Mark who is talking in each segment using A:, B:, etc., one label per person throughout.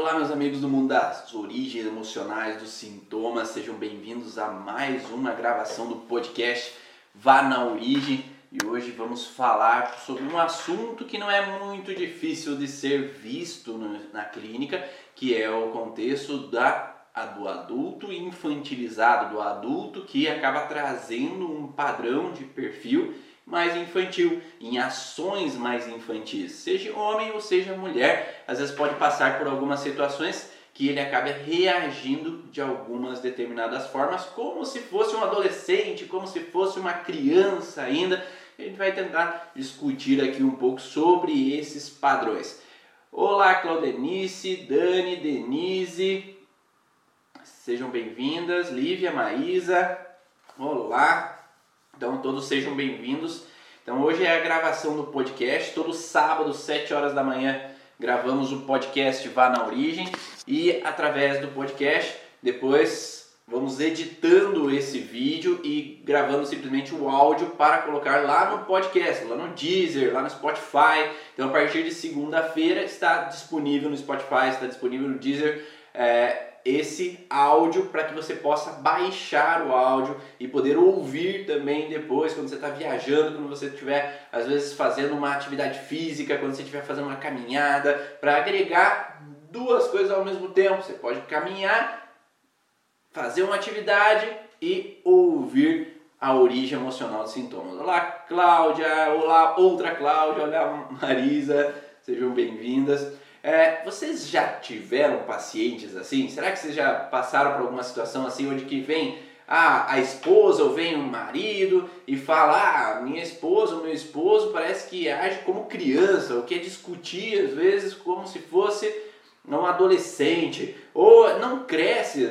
A: Olá, meus amigos do mundo das origens emocionais, dos sintomas, sejam bem-vindos a mais uma gravação do podcast Vá na Origem. E hoje vamos falar sobre um assunto que não é muito difícil de ser visto na clínica, que é o contexto da, do adulto infantilizado, do adulto que acaba trazendo um padrão de perfil mais infantil, em ações mais infantis, seja homem ou seja mulher, às vezes pode passar por algumas situações que ele acaba reagindo de algumas determinadas formas, como se fosse um adolescente, como se fosse uma criança ainda. A gente vai tentar discutir aqui um pouco sobre esses padrões. Olá, Claudenice, Dani, Denise, sejam bem-vindas, Lívia, Maísa, olá, então todos sejam bem-vindos. Então hoje é a gravação do podcast, todo sábado, 7 horas da manhã, gravamos o podcast Vá na Origem e através do podcast depois vamos editando esse vídeo e gravando simplesmente o áudio para colocar lá no podcast, lá no Deezer, lá no Spotify. Então a partir de segunda-feira está disponível no Spotify, está disponível no Deezer. É, esse áudio para que você possa baixar o áudio e poder ouvir também depois quando você está viajando, quando você estiver às vezes fazendo uma atividade física, quando você estiver fazendo uma caminhada, para agregar duas coisas ao mesmo tempo. Você pode caminhar, fazer uma atividade e ouvir a origem emocional dos sintomas. Olá, Cláudia! Olá, outra Cláudia! Olá, Marisa! Sejam bem-vindas. É, vocês já tiveram pacientes assim? Será que vocês já passaram por alguma situação assim onde que vem a, a esposa ou vem o marido e fala, ah, minha esposa ou meu esposo parece que age como criança, ou quer discutir às vezes como se fosse um adolescente, ou não cresce,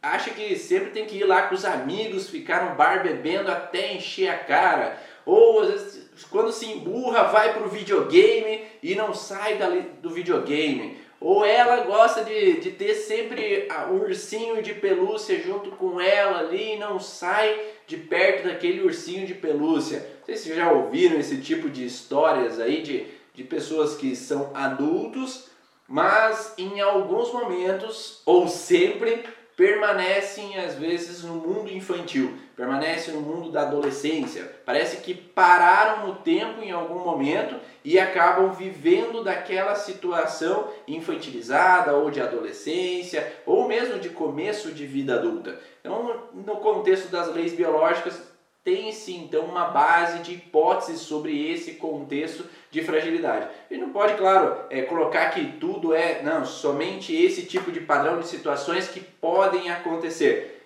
A: acha que sempre tem que ir lá com os amigos, ficar no bar bebendo até encher a cara, ou às vezes quando se emburra, vai para o videogame e não sai dali do videogame. Ou ela gosta de, de ter sempre o ursinho de pelúcia junto com ela ali e não sai de perto daquele ursinho de pelúcia. Não sei se vocês já ouviram esse tipo de histórias aí de, de pessoas que são adultos, mas em alguns momentos, ou sempre, permanecem às vezes no mundo infantil, permanecem no mundo da adolescência. Parece que pararam no tempo em algum momento e acabam vivendo daquela situação infantilizada ou de adolescência ou mesmo de começo de vida adulta. Então, no contexto das leis biológicas, tem-se então uma base de hipóteses sobre esse contexto de fragilidade. E não pode, claro, é, colocar que tudo é, não, somente esse tipo de padrão de situações que podem acontecer.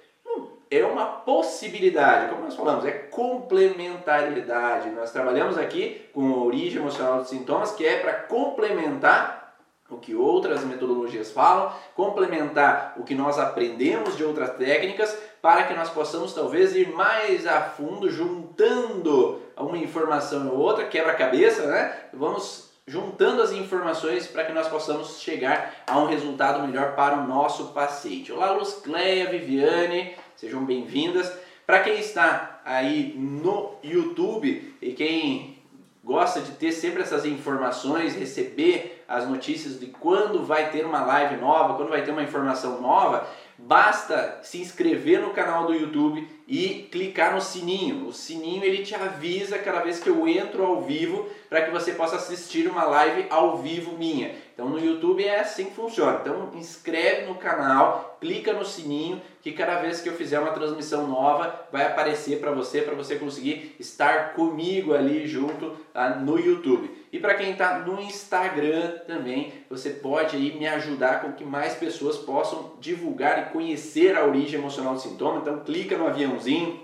A: é uma possibilidade, como nós falamos, é complementariedade. Nós trabalhamos aqui com a origem emocional dos sintomas, que é para complementar o que outras metodologias falam, complementar o que nós aprendemos de outras técnicas, para que nós possamos talvez ir mais a fundo, juntando uma informação ou outra, quebra-cabeça, né? Vamos juntando as informações para que nós possamos chegar a um resultado melhor para o nosso paciente. Olá, Luz Cleia, Viviane, sejam bem-vindas. Para quem está aí no YouTube e quem gosta de ter sempre essas informações, receber as notícias de quando vai ter uma live nova, quando vai ter uma informação nova, basta se inscrever no canal do YouTube e clicar no sininho. O sininho ele te avisa cada vez que eu entro ao vivo para que você possa assistir uma live ao vivo minha. Então no YouTube é assim que funciona. Então inscreve no canal, clica no sininho que cada vez que eu fizer uma transmissão nova vai aparecer para você para você conseguir estar comigo ali junto tá, no YouTube. E para quem está no Instagram também, você pode aí me ajudar com que mais pessoas possam divulgar e conhecer a origem emocional do sintoma. Então clica no aviãozinho.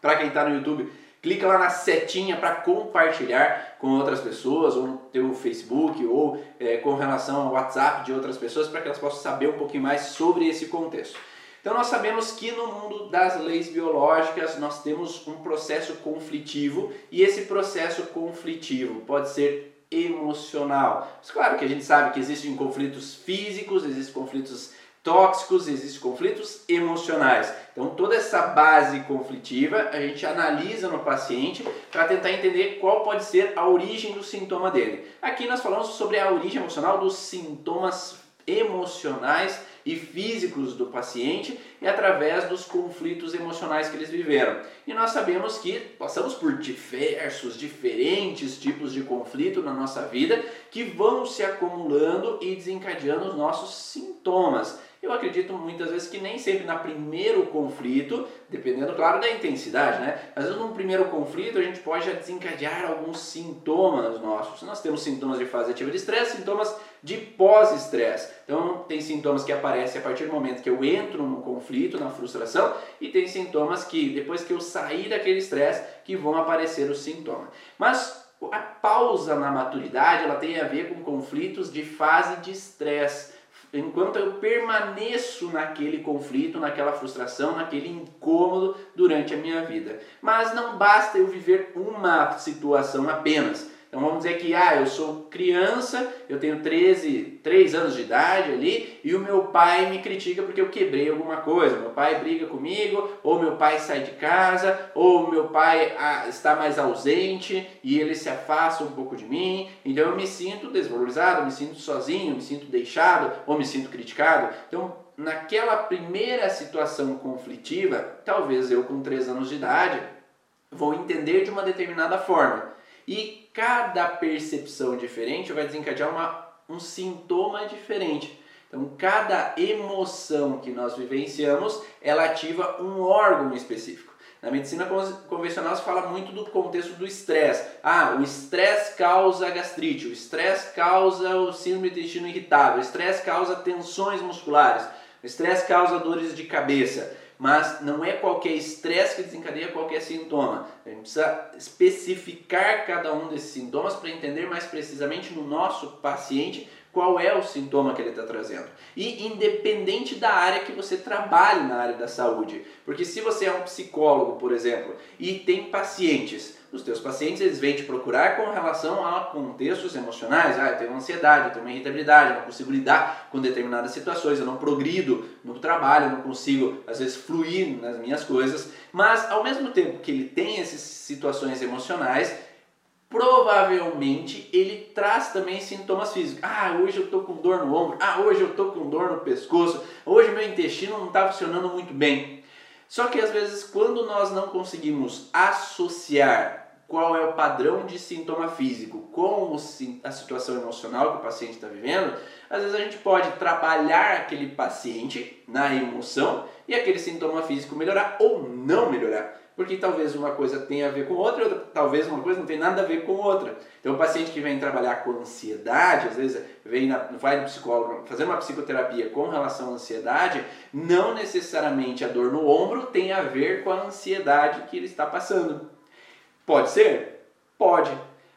A: Para quem está no YouTube, clica lá na setinha para compartilhar com outras pessoas, ou no teu Facebook, ou é, com relação ao WhatsApp de outras pessoas, para que elas possam saber um pouquinho mais sobre esse contexto. Então nós sabemos que no mundo das leis biológicas nós temos um processo conflitivo e esse processo conflitivo pode ser emocional. Mas claro que a gente sabe que existem conflitos físicos, existem conflitos tóxicos, existem conflitos emocionais. Então, toda essa base conflitiva a gente analisa no paciente para tentar entender qual pode ser a origem do sintoma dele. Aqui nós falamos sobre a origem emocional dos sintomas emocionais e físicos do paciente e através dos conflitos emocionais que eles viveram. E nós sabemos que passamos por diversos, diferentes tipos de conflito na nossa vida que vão se acumulando e desencadeando os nossos sintomas. Eu acredito muitas vezes que nem sempre na primeiro conflito, dependendo, claro, da intensidade, né? Às vezes num primeiro conflito a gente pode já desencadear alguns sintomas nossos. Nós temos sintomas de fase ativa de estresse, sintomas de pós-estresse. Então tem sintomas que aparecem a partir do momento que eu entro no conflito, na frustração, e tem sintomas que depois que eu sair daquele estresse que vão aparecer os sintomas. Mas a pausa na maturidade, ela tem a ver com conflitos de fase de estresse enquanto eu permaneço naquele conflito, naquela frustração, naquele incômodo durante a minha vida. Mas não basta eu viver uma situação apenas. Então vamos dizer que ah, eu sou criança, eu tenho 13, 3 anos de idade ali e o meu pai me critica porque eu quebrei alguma coisa. Meu pai briga comigo, ou meu pai sai de casa, ou meu pai ah, está mais ausente e ele se afasta um pouco de mim. Então eu me sinto desvalorizado, me sinto sozinho, me sinto deixado ou me sinto criticado. Então naquela primeira situação conflitiva, talvez eu com 3 anos de idade vou entender de uma determinada forma. E cada percepção diferente vai desencadear uma, um sintoma diferente. Então, cada emoção que nós vivenciamos, ela ativa um órgão específico. Na medicina convencional se fala muito do contexto do estresse. Ah, o estresse causa gastrite, o estresse causa o síndrome do intestino irritável, o estresse causa tensões musculares, o estresse causa dores de cabeça mas não é qualquer estresse que desencadeia qualquer sintoma. A gente precisa especificar cada um desses sintomas para entender mais precisamente no nosso paciente qual é o sintoma que ele está trazendo. E independente da área que você trabalhe na área da saúde. Porque se você é um psicólogo, por exemplo, e tem pacientes os teus pacientes eles vêm te procurar com relação a contextos emocionais. Ah, eu tenho ansiedade, eu tenho uma irritabilidade, eu não consigo lidar com determinadas situações, eu não progrido no trabalho, eu não consigo, às vezes, fluir nas minhas coisas. Mas, ao mesmo tempo que ele tem essas situações emocionais, provavelmente ele traz também sintomas físicos. Ah, hoje eu estou com dor no ombro. Ah, hoje eu estou com dor no pescoço. Hoje meu intestino não está funcionando muito bem. Só que às vezes, quando nós não conseguimos associar qual é o padrão de sintoma físico com a situação emocional que o paciente está vivendo, às vezes a gente pode trabalhar aquele paciente na emoção e aquele sintoma físico melhorar ou não melhorar. Porque talvez uma coisa tenha a ver com outra, outra talvez uma coisa não tenha nada a ver com outra. Então o paciente que vem trabalhar com ansiedade, às vezes vem na, vai no psicólogo fazer uma psicoterapia com relação à ansiedade, não necessariamente a dor no ombro tem a ver com a ansiedade que ele está passando. Pode ser? Pode.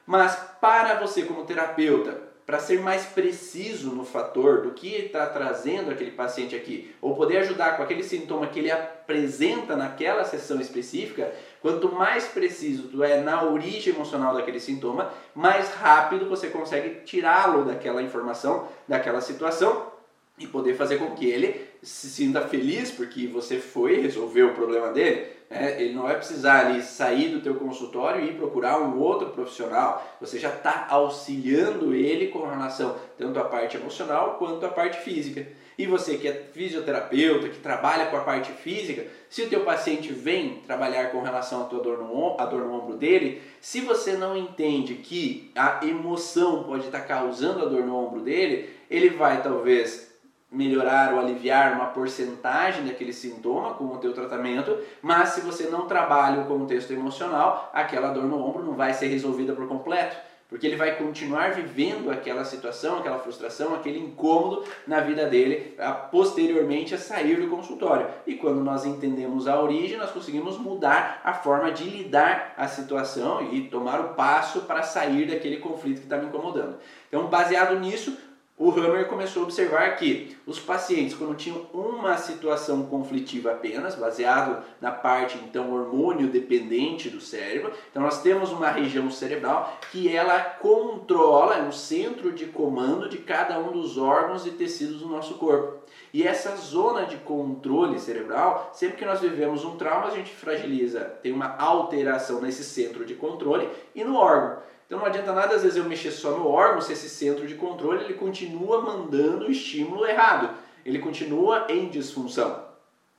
A: Mas para você como terapeuta, para ser mais preciso no fator do que está trazendo aquele paciente aqui, ou poder ajudar com aquele sintoma que ele apresenta naquela sessão específica, quanto mais preciso tu é na origem emocional daquele sintoma, mais rápido você consegue tirá-lo daquela informação, daquela situação e poder fazer com que ele se sinta feliz porque você foi resolver o problema dele né? ele não vai precisar ali sair do teu consultório e procurar um outro profissional. Você já está auxiliando ele com relação tanto à parte emocional quanto à parte física. E você que é fisioterapeuta, que trabalha com a parte física, se o teu paciente vem trabalhar com relação à tua dor no, a dor no ombro dele, se você não entende que a emoção pode estar tá causando a dor no ombro dele, ele vai talvez melhorar ou aliviar uma porcentagem daquele sintoma com o teu tratamento, mas se você não trabalha o contexto emocional, aquela dor no ombro não vai ser resolvida por completo, porque ele vai continuar vivendo aquela situação, aquela frustração, aquele incômodo na vida dele, posteriormente a sair do consultório. E quando nós entendemos a origem, nós conseguimos mudar a forma de lidar a situação e tomar o passo para sair daquele conflito que está me incomodando. Então, baseado nisso, o Hammer começou a observar que os pacientes, quando tinham uma situação conflitiva apenas, baseado na parte então hormônio dependente do cérebro, então nós temos uma região cerebral que ela controla, é um centro de comando de cada um dos órgãos e tecidos do nosso corpo. E essa zona de controle cerebral, sempre que nós vivemos um trauma, a gente fragiliza, tem uma alteração nesse centro de controle e no órgão. Então não adianta nada às vezes eu mexer só no órgão se esse centro de controle ele continua mandando o estímulo errado, ele continua em disfunção.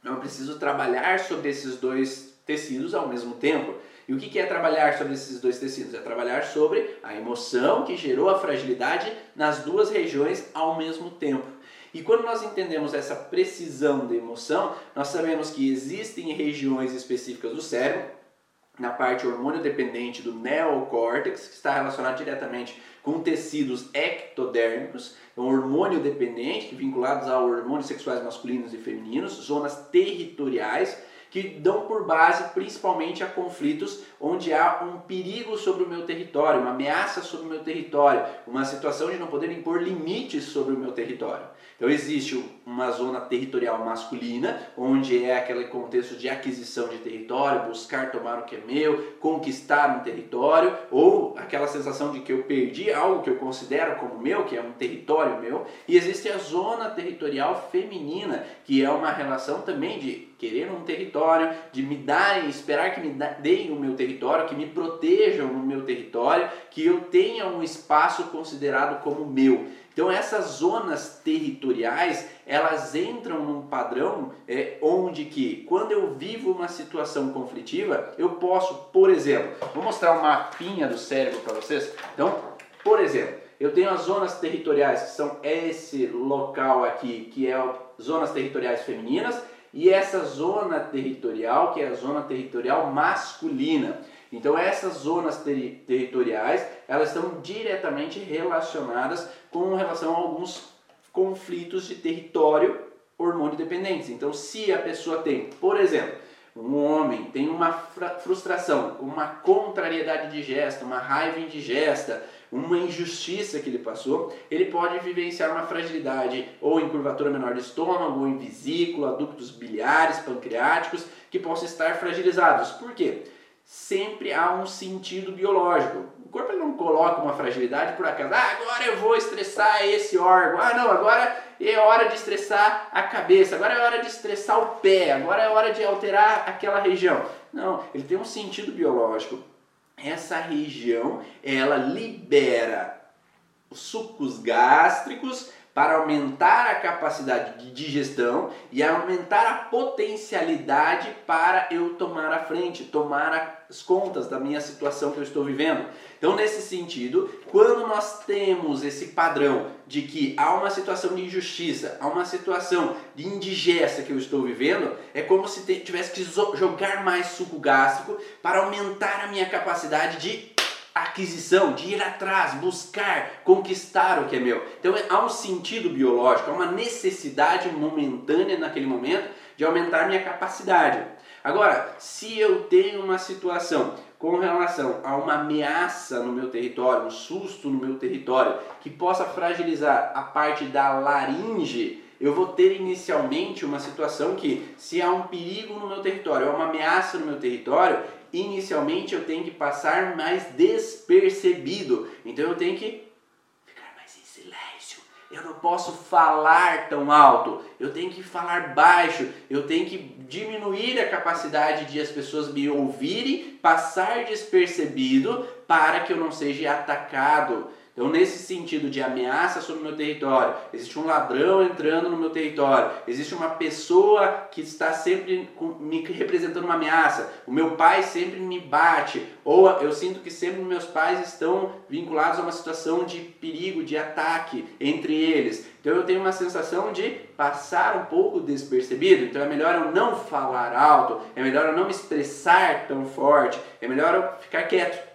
A: Então eu preciso trabalhar sobre esses dois tecidos ao mesmo tempo. E o que é trabalhar sobre esses dois tecidos? É trabalhar sobre a emoção que gerou a fragilidade nas duas regiões ao mesmo tempo. E quando nós entendemos essa precisão da emoção, nós sabemos que existem regiões específicas do cérebro, na parte hormônio dependente do neocórtex, que está relacionado diretamente com tecidos ectodérmicos, então hormônio dependente, vinculados a hormônios sexuais masculinos e femininos, zonas territoriais, que dão por base principalmente a conflitos onde há um perigo sobre o meu território, uma ameaça sobre o meu território, uma situação de não poder impor limites sobre o meu território. Então existe uma zona territorial masculina, onde é aquele contexto de aquisição de território, buscar tomar o que é meu, conquistar um território, ou aquela sensação de que eu perdi algo que eu considero como meu, que é um território meu. E existe a zona territorial feminina, que é uma relação também de querer um território, de me darem, esperar que me deem o meu território, que me protejam no meu território, que eu tenha um espaço considerado como meu. Então essas zonas territoriais elas entram num padrão é, onde que quando eu vivo uma situação conflitiva eu posso, por exemplo, vou mostrar um mapinha do cérebro para vocês. Então, por exemplo, eu tenho as zonas territoriais que são esse local aqui que é zonas territoriais femininas e essa zona territorial que é a zona territorial masculina. Então essas zonas ter territoriais, elas estão diretamente relacionadas com relação a alguns conflitos de território hormônio dependentes. Então se a pessoa tem, por exemplo, um homem tem uma frustração, uma contrariedade digesta, uma raiva indigesta, uma injustiça que ele passou, ele pode vivenciar uma fragilidade ou em curvatura menor do estômago, ou em vesícula, ductos biliares, pancreáticos, que possam estar fragilizados. Por quê? sempre há um sentido biológico. O corpo não coloca uma fragilidade por acaso. Ah, agora eu vou estressar esse órgão. Ah, não, agora é hora de estressar a cabeça. Agora é hora de estressar o pé. Agora é hora de alterar aquela região. Não, ele tem um sentido biológico. Essa região, ela libera os sucos gástricos para aumentar a capacidade de digestão e aumentar a potencialidade para eu tomar a frente, tomar as contas da minha situação que eu estou vivendo. Então, nesse sentido, quando nós temos esse padrão de que há uma situação de injustiça, há uma situação de indigesta que eu estou vivendo, é como se tivesse que jogar mais suco gástrico para aumentar a minha capacidade de aquisição, de ir atrás, buscar, conquistar o que é meu. Então há um sentido biológico, há uma necessidade momentânea naquele momento de aumentar minha capacidade. Agora, se eu tenho uma situação com relação a uma ameaça no meu território, um susto no meu território, que possa fragilizar a parte da laringe, eu vou ter inicialmente uma situação que, se há um perigo no meu território, há uma ameaça no meu território, inicialmente eu tenho que passar mais despercebido. Então eu tenho que ficar mais em silêncio. Eu não posso falar tão alto. Eu tenho que falar baixo. Eu tenho que diminuir a capacidade de as pessoas me ouvirem, passar despercebido para que eu não seja atacado então, nesse sentido de ameaça sobre o meu território, existe um ladrão entrando no meu território, existe uma pessoa que está sempre me representando uma ameaça, o meu pai sempre me bate, ou eu sinto que sempre meus pais estão vinculados a uma situação de perigo, de ataque entre eles. Então eu tenho uma sensação de passar um pouco despercebido. Então é melhor eu não falar alto, é melhor eu não me expressar tão forte, é melhor eu ficar quieto.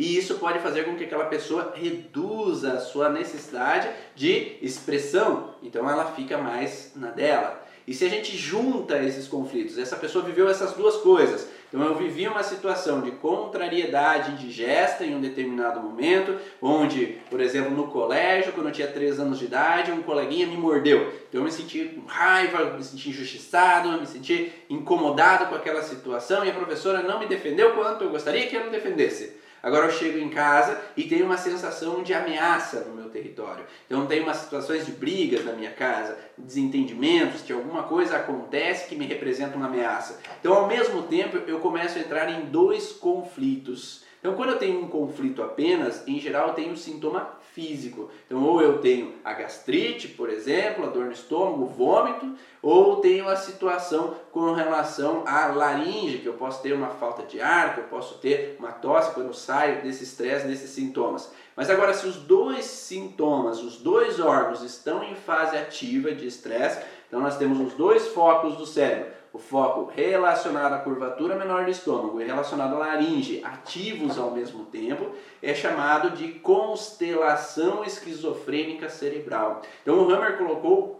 A: E isso pode fazer com que aquela pessoa reduza a sua necessidade de expressão, então ela fica mais na dela. E se a gente junta esses conflitos, essa pessoa viveu essas duas coisas. Então eu vivi uma situação de contrariedade indigesta em um determinado momento, onde, por exemplo, no colégio, quando eu tinha 3 anos de idade, um coleguinha me mordeu. Então eu me senti com raiva, me senti injustiçado, me senti incomodado com aquela situação e a professora não me defendeu quanto eu gostaria que ela me defendesse. Agora eu chego em casa e tenho uma sensação de ameaça no meu território. Então tenho umas situações de brigas na minha casa, desentendimentos, que alguma coisa acontece que me representa uma ameaça. Então ao mesmo tempo eu começo a entrar em dois conflitos. Então, quando eu tenho um conflito apenas, em geral eu tenho um sintoma físico. Então, ou eu tenho a gastrite, por exemplo, a dor no estômago, vômito, ou tenho a situação com relação à laringe, que eu posso ter uma falta de ar, que eu posso ter uma tosse quando saio desse estresse, desses sintomas. Mas agora, se os dois sintomas, os dois órgãos estão em fase ativa de estresse, então nós temos os dois focos do cérebro o foco relacionado à curvatura menor do estômago e relacionado à laringe, ativos ao mesmo tempo, é chamado de constelação esquizofrênica cerebral. Então o Hammer colocou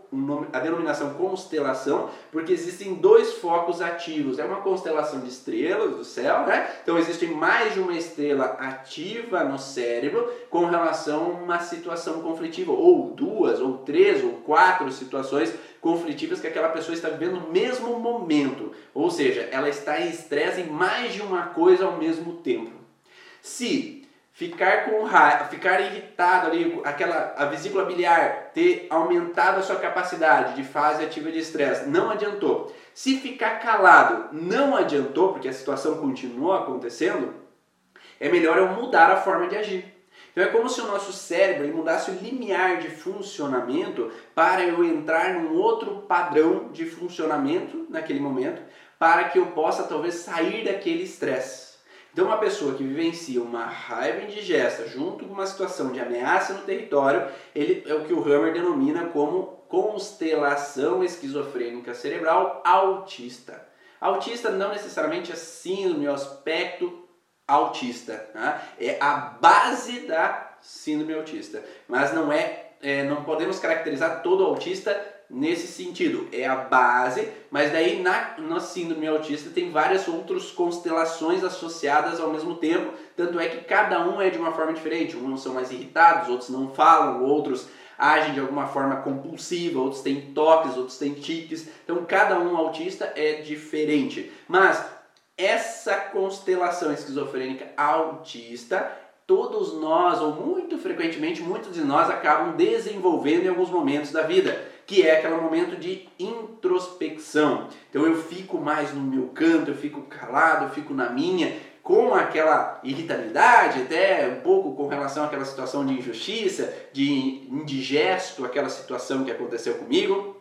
A: a denominação constelação, porque existem dois focos ativos. É uma constelação de estrelas do céu, né? Então existe mais de uma estrela ativa no cérebro com relação a uma situação conflitiva, ou duas, ou três, ou quatro situações conflitivas que aquela pessoa está vivendo no mesmo momento. Ou seja, ela está em estresse em mais de uma coisa ao mesmo tempo. Se ficar com raiva, ficar irritado ali, aquela a vesícula biliar ter aumentado a sua capacidade de fase ativa de estresse, não adiantou. Se ficar calado, não adiantou, porque a situação continua acontecendo, é melhor eu mudar a forma de agir. Então é como se o nosso cérebro mudasse o limiar de funcionamento para eu entrar num outro padrão de funcionamento naquele momento, para que eu possa talvez sair daquele estresse. Então, uma pessoa que vivencia uma raiva indigesta junto com uma situação de ameaça no território, ele é o que o Hammer denomina como constelação esquizofrênica cerebral autista. Autista não necessariamente é síndrome, é o aspecto autista, né? é a base da síndrome autista, mas não é, é não podemos caracterizar todo autista nesse sentido. É a base, mas daí na, na síndrome autista tem várias outras constelações associadas ao mesmo tempo, tanto é que cada um é de uma forma diferente. Uns são mais irritados, outros não falam, outros agem de alguma forma compulsiva, outros têm toques, outros têm tiques. Então cada um autista é diferente. Mas essa constelação esquizofrênica autista todos nós, ou muito frequentemente, muitos de nós acabam desenvolvendo em alguns momentos da vida que é aquele momento de introspecção. Então eu fico mais no meu canto, eu fico calado, eu fico na minha, com aquela irritabilidade, até um pouco com relação àquela situação de injustiça, de indigesto, aquela situação que aconteceu comigo,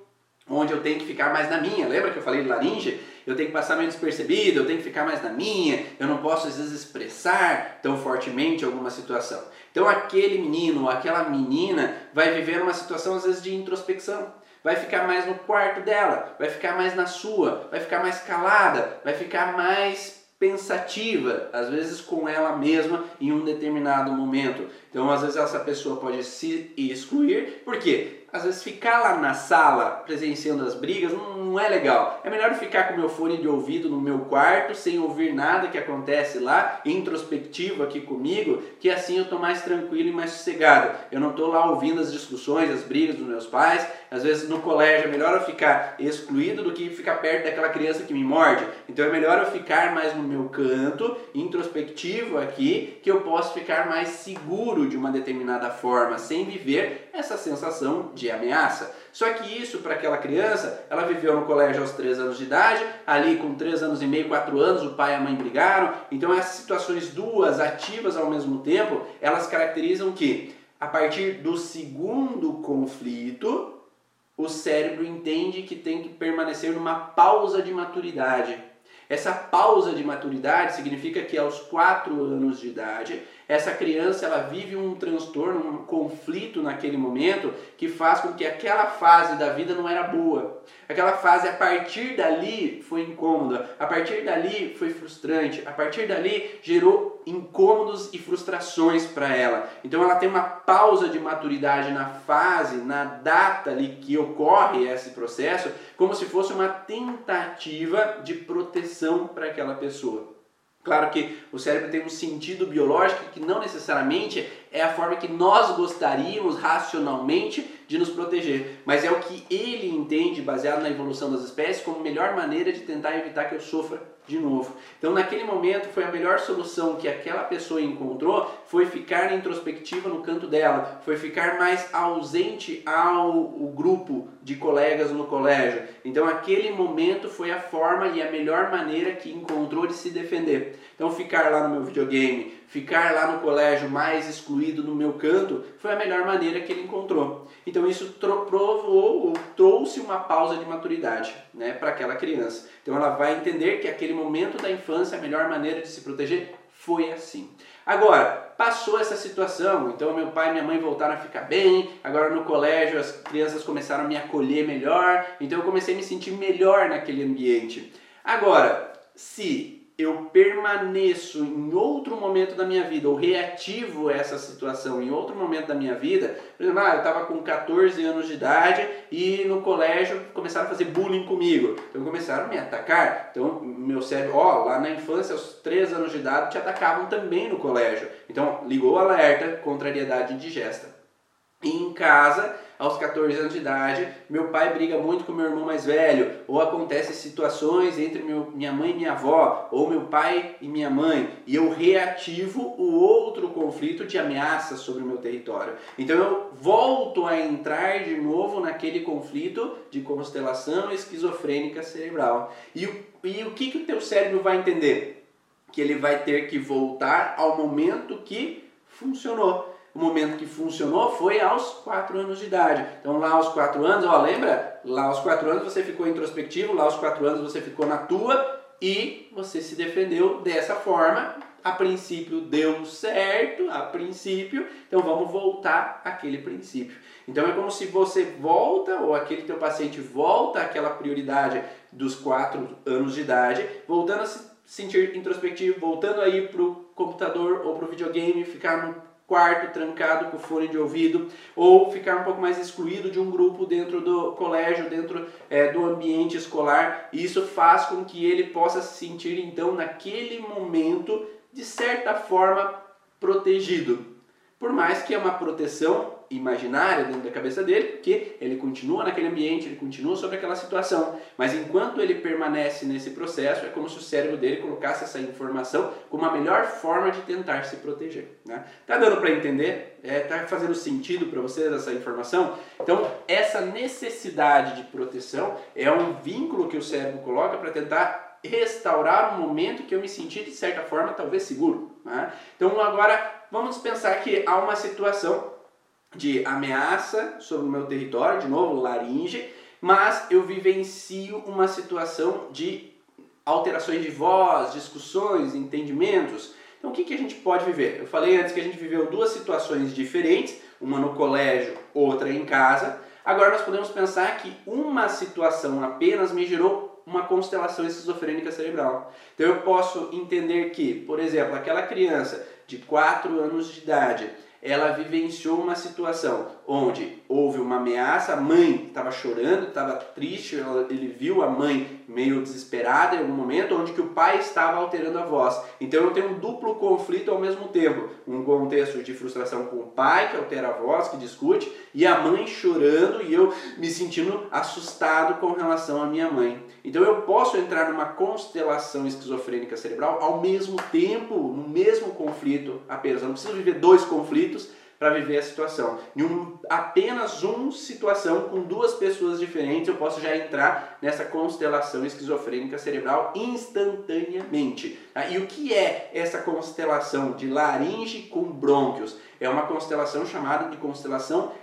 A: onde eu tenho que ficar mais na minha. Lembra que eu falei de laringe? Eu tenho que passar menos percebido, eu tenho que ficar mais na minha, eu não posso às vezes expressar tão fortemente alguma situação. Então aquele menino, aquela menina vai viver uma situação às vezes de introspecção vai ficar mais no quarto dela, vai ficar mais na sua, vai ficar mais calada, vai ficar mais pensativa, às vezes com ela mesma em um determinado momento. Então, às vezes essa pessoa pode se excluir, porque às vezes ficar lá na sala presenciando as brigas não, não, é legal. É melhor ficar com meu fone de ouvido no meu quarto, sem ouvir nada que acontece lá, introspectivo aqui comigo, que assim eu estou mais tranquilo e mais sossegado. Eu não estou lá ouvindo as discussões, as brigas dos meus pais. Às vezes no colégio é melhor eu ficar excluído do que ficar perto daquela criança que me morde. Então é melhor eu ficar mais no meu canto, introspectivo aqui, que eu posso ficar mais seguro de uma determinada forma, sem viver essa sensação de ameaça. Só que isso para aquela criança, ela viveu no colégio aos 3 anos de idade, ali com 3 anos e meio, 4 anos, o pai e a mãe brigaram. Então essas situações duas ativas ao mesmo tempo, elas caracterizam que a partir do segundo conflito, o cérebro entende que tem que permanecer numa pausa de maturidade. Essa pausa de maturidade significa que aos 4 anos de idade essa criança ela vive um transtorno, um conflito naquele momento que faz com que aquela fase da vida não era boa. Aquela fase a partir dali foi incômoda, a partir dali foi frustrante, a partir dali gerou incômodos e frustrações para ela. Então ela tem uma pausa de maturidade na fase, na data ali que ocorre esse processo, como se fosse uma tentativa de proteção para aquela pessoa. Claro que o cérebro tem um sentido biológico que não necessariamente é a forma que nós gostaríamos racionalmente de nos proteger, mas é o que ele entende, baseado na evolução das espécies, como melhor maneira de tentar evitar que eu sofra de novo. Então, naquele momento, foi a melhor solução que aquela pessoa encontrou foi ficar introspectiva no canto dela, foi ficar mais ausente ao grupo de colegas no colégio. Então, aquele momento foi a forma e a melhor maneira que encontrou de se defender. Então, ficar lá no meu videogame, ficar lá no colégio mais excluído no meu canto, foi a melhor maneira que ele encontrou. Então, isso provou ou trouxe uma pausa de maturidade né, para aquela criança. Então, ela vai entender que aquele momento da infância, a melhor maneira de se proteger foi assim. Agora, passou essa situação, então meu pai e minha mãe voltaram a ficar bem, agora no colégio as crianças começaram a me acolher melhor, então eu comecei a me sentir melhor naquele ambiente. Agora, se eu permaneço em outro momento da minha vida, ou reativo essa situação em outro momento da minha vida, por exemplo, ah, eu estava com 14 anos de idade e no colégio começaram a fazer bullying comigo, então começaram a me atacar, então meu cérebro, ó, lá na infância, aos 3 anos de idade, te atacavam também no colégio, então ligou o alerta, contrariedade indigesta. Em casa, aos 14 anos de idade, meu pai briga muito com meu irmão mais velho, ou acontecem situações entre meu, minha mãe e minha avó, ou meu pai e minha mãe, e eu reativo o outro conflito de ameaça sobre o meu território. Então eu volto a entrar de novo naquele conflito de constelação esquizofrênica cerebral. E, e o que, que o teu cérebro vai entender? Que ele vai ter que voltar ao momento que funcionou momento que funcionou foi aos 4 anos de idade. Então lá aos 4 anos, ó, lembra? Lá aos 4 anos você ficou introspectivo, lá aos 4 anos você ficou na tua e você se defendeu dessa forma. A princípio deu certo, a princípio, então vamos voltar àquele princípio. Então é como se você volta, ou aquele teu paciente volta àquela prioridade dos 4 anos de idade, voltando a se sentir introspectivo, voltando a ir para o computador ou para o videogame, ficar no quarto trancado com fone de ouvido ou ficar um pouco mais excluído de um grupo dentro do colégio, dentro é, do ambiente escolar. Isso faz com que ele possa se sentir então naquele momento de certa forma protegido. Por mais que é uma proteção imaginária dentro da cabeça dele, que ele continua naquele ambiente, ele continua sobre aquela situação, mas enquanto ele permanece nesse processo, é como se o cérebro dele colocasse essa informação como a melhor forma de tentar se proteger. Né? Tá dando para entender? É, tá fazendo sentido para vocês essa informação? Então, essa necessidade de proteção é um vínculo que o cérebro coloca para tentar restaurar um momento que eu me senti de certa forma talvez seguro. Né? Então, agora vamos pensar que há uma situação de ameaça sobre o meu território, de novo, laringe, mas eu vivencio uma situação de alterações de voz, discussões, entendimentos. Então, o que, que a gente pode viver? Eu falei antes que a gente viveu duas situações diferentes, uma no colégio, outra em casa. Agora, nós podemos pensar que uma situação apenas me gerou uma constelação esquizofrênica cerebral. Então, eu posso entender que, por exemplo, aquela criança de 4 anos de idade ela vivenciou uma situação onde houve uma ameaça, a mãe estava chorando, estava triste, ele viu a mãe meio desesperada em algum momento, onde que o pai estava alterando a voz. Então eu tenho um duplo conflito ao mesmo tempo, um contexto de frustração com o pai que altera a voz, que discute, e a mãe chorando e eu me sentindo assustado com relação à minha mãe. Então eu posso entrar numa constelação esquizofrênica cerebral ao mesmo tempo, no mesmo conflito apenas. Eu não preciso viver dois conflitos para viver a situação. Em um, apenas uma situação com duas pessoas diferentes, eu posso já entrar nessa constelação esquizofrênica cerebral instantaneamente. Tá? E o que é essa constelação de laringe com brônquios? É uma constelação chamada de constelação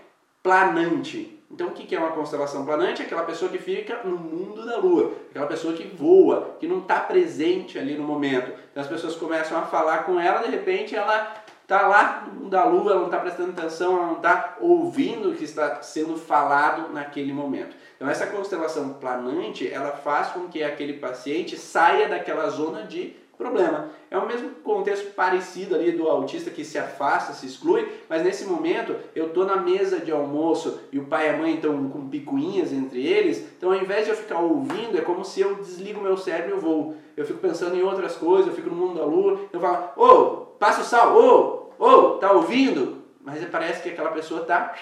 A: planante. Então, o que é uma constelação planante? Aquela pessoa que fica no mundo da lua, aquela pessoa que voa, que não está presente ali no momento. Então, as pessoas começam a falar com ela, de repente ela está lá no mundo da lua, ela não está prestando atenção, ela não está ouvindo o que está sendo falado naquele momento. Então, essa constelação planante, ela faz com que aquele paciente saia daquela zona de problema. É o mesmo contexto parecido ali do autista que se afasta, se exclui, mas nesse momento eu estou na mesa de almoço e o pai e a mãe estão com picuinhas entre eles, então ao invés de eu ficar ouvindo, é como se eu desligo meu cérebro e eu vou. Eu fico pensando em outras coisas, eu fico no mundo da lua, eu falo, ô, oh, passa o sal, ô, oh, ô, oh, tá ouvindo? Mas parece que aquela pessoa está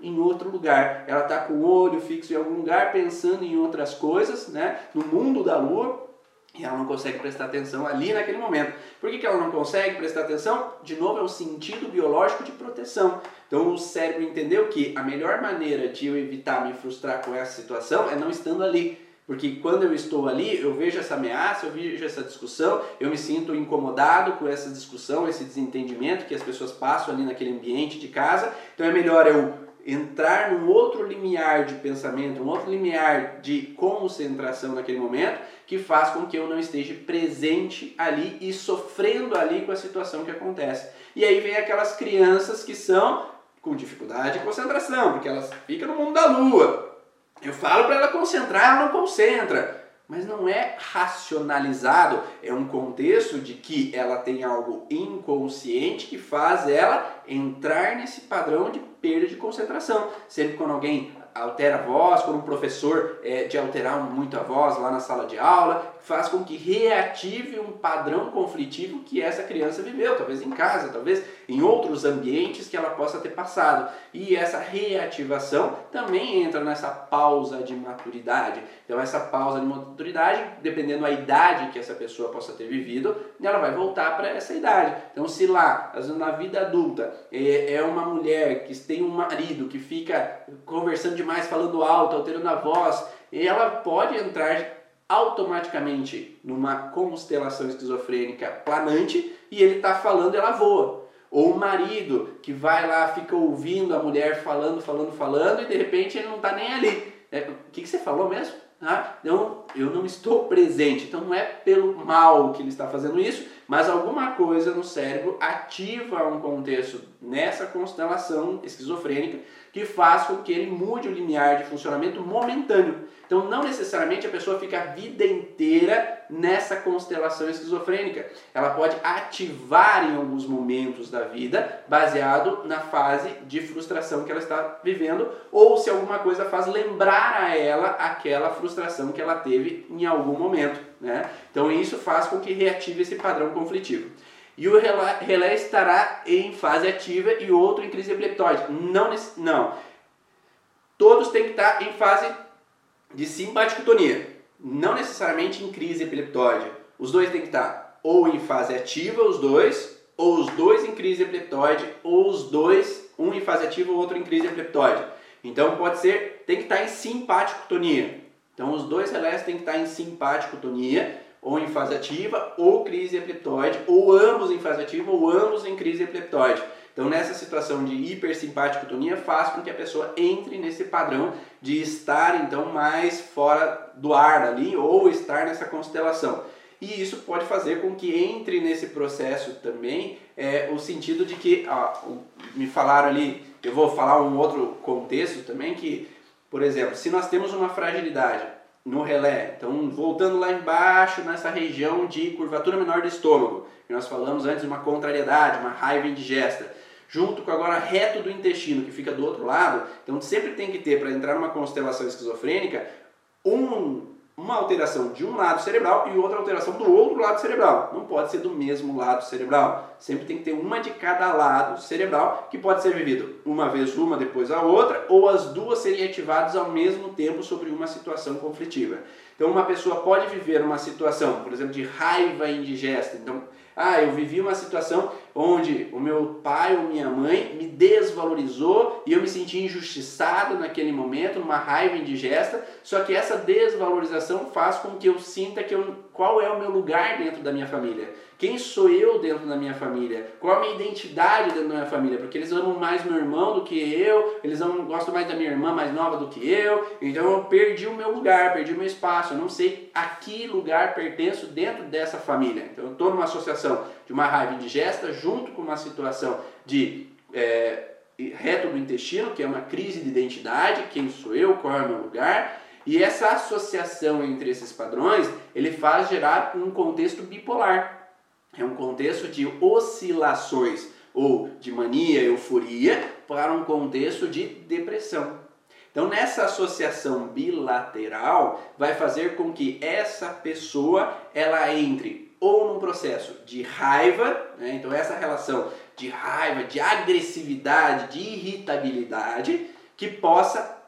A: em outro lugar. Ela está com o olho fixo em algum lugar, pensando em outras coisas, né? no mundo da lua, e ela não consegue prestar atenção ali naquele momento. Por que, que ela não consegue prestar atenção? De novo, é um sentido biológico de proteção. Então o cérebro entendeu que a melhor maneira de eu evitar me frustrar com essa situação é não estando ali. Porque quando eu estou ali, eu vejo essa ameaça, eu vejo essa discussão, eu me sinto incomodado com essa discussão, esse desentendimento que as pessoas passam ali naquele ambiente de casa. Então é melhor eu entrar num outro limiar de pensamento, um outro limiar de concentração naquele momento, que faz com que eu não esteja presente ali e sofrendo ali com a situação que acontece. E aí vem aquelas crianças que são com dificuldade de concentração, porque elas ficam no mundo da lua. Eu falo para ela concentrar, ela não concentra mas não é racionalizado, é um contexto de que ela tem algo inconsciente que faz ela entrar nesse padrão de perda de concentração. Sempre quando alguém altera a voz, quando um professor é, de alterar muito a voz lá na sala de aula, faz com que reative um padrão conflitivo que essa criança viveu, talvez em casa, talvez em outros ambientes que ela possa ter passado. E essa reativação também entra nessa pausa de maturidade. Então essa pausa de maturidade, dependendo da idade que essa pessoa possa ter vivido, ela vai voltar para essa idade. Então se lá, na vida adulta, é, é uma mulher que tem um marido que fica conversando demais, falando alto, alterando a voz, ela pode entrar automaticamente numa constelação esquizofrênica planante e ele está falando, ela voa. Ou o marido que vai lá, fica ouvindo a mulher falando, falando, falando e de repente ele não está nem ali. É, o que, que você falou mesmo? Ah, então eu não estou presente. Então não é pelo mal que ele está fazendo isso, mas alguma coisa no cérebro ativa um contexto nessa constelação esquizofrênica que faz com que ele mude o limiar de funcionamento momentâneo. Então, não necessariamente a pessoa fica a vida inteira nessa constelação esquizofrênica. Ela pode ativar em alguns momentos da vida, baseado na fase de frustração que ela está vivendo, ou se alguma coisa faz lembrar a ela aquela frustração que ela teve em algum momento. Né? Então, isso faz com que reative esse padrão conflitivo e o relé estará em fase ativa e outro em crise epileptóide. Não, não. Todos têm que estar em fase de simpaticotonia, não necessariamente em crise epileptóide. Os dois têm que estar ou em fase ativa, os dois, ou os dois em crise epileptóide, ou os dois, um em fase ativa, o outro em crise epileptóide. Então pode ser, tem que estar em simpaticotonia. Então os dois relés têm que estar em simpaticotonia ou em fase ativa, ou crise epileptóide, ou ambos em fase ativa, ou ambos em crise epileptóide. Então, nessa situação de hipersimpaticotonia, faz com que a pessoa entre nesse padrão de estar, então, mais fora do ar ali, ou estar nessa constelação. E isso pode fazer com que entre nesse processo também é, o sentido de que, ó, me falaram ali, eu vou falar um outro contexto também, que, por exemplo, se nós temos uma fragilidade, no relé. Então, voltando lá embaixo, nessa região de curvatura menor do estômago, que nós falamos antes de uma contrariedade, uma raiva indigesta, junto com agora reto do intestino, que fica do outro lado. Então, sempre tem que ter, para entrar numa constelação esquizofrênica, um uma alteração de um lado cerebral e outra alteração do outro lado cerebral. Não pode ser do mesmo lado cerebral. Sempre tem que ter uma de cada lado cerebral, que pode ser vivido uma vez uma, depois a outra, ou as duas serem ativadas ao mesmo tempo sobre uma situação conflitiva. Então, uma pessoa pode viver uma situação, por exemplo, de raiva indigesta. Então, ah, eu vivi uma situação onde o meu pai ou minha mãe me desvalorizou e eu me senti injustiçado naquele momento, numa raiva indigesta. Só que essa desvalorização faz com que eu sinta que eu, qual é o meu lugar dentro da minha família. Quem sou eu dentro da minha família? Qual a minha identidade dentro da minha família? Porque eles amam mais meu irmão do que eu, eles amam, gostam mais da minha irmã mais nova do que eu, então eu perdi o meu lugar, perdi o meu espaço, eu não sei a que lugar pertenço dentro dessa família. Então eu estou numa associação de uma raiva indigesta junto com uma situação de é, reto do intestino, que é uma crise de identidade, quem sou eu, qual é o meu lugar, e essa associação entre esses padrões, ele faz gerar um contexto bipolar. É um contexto de oscilações ou de mania, euforia, para um contexto de depressão. Então, nessa associação bilateral, vai fazer com que essa pessoa ela entre ou num processo de raiva, né? então essa relação de raiva, de agressividade, de irritabilidade, que possa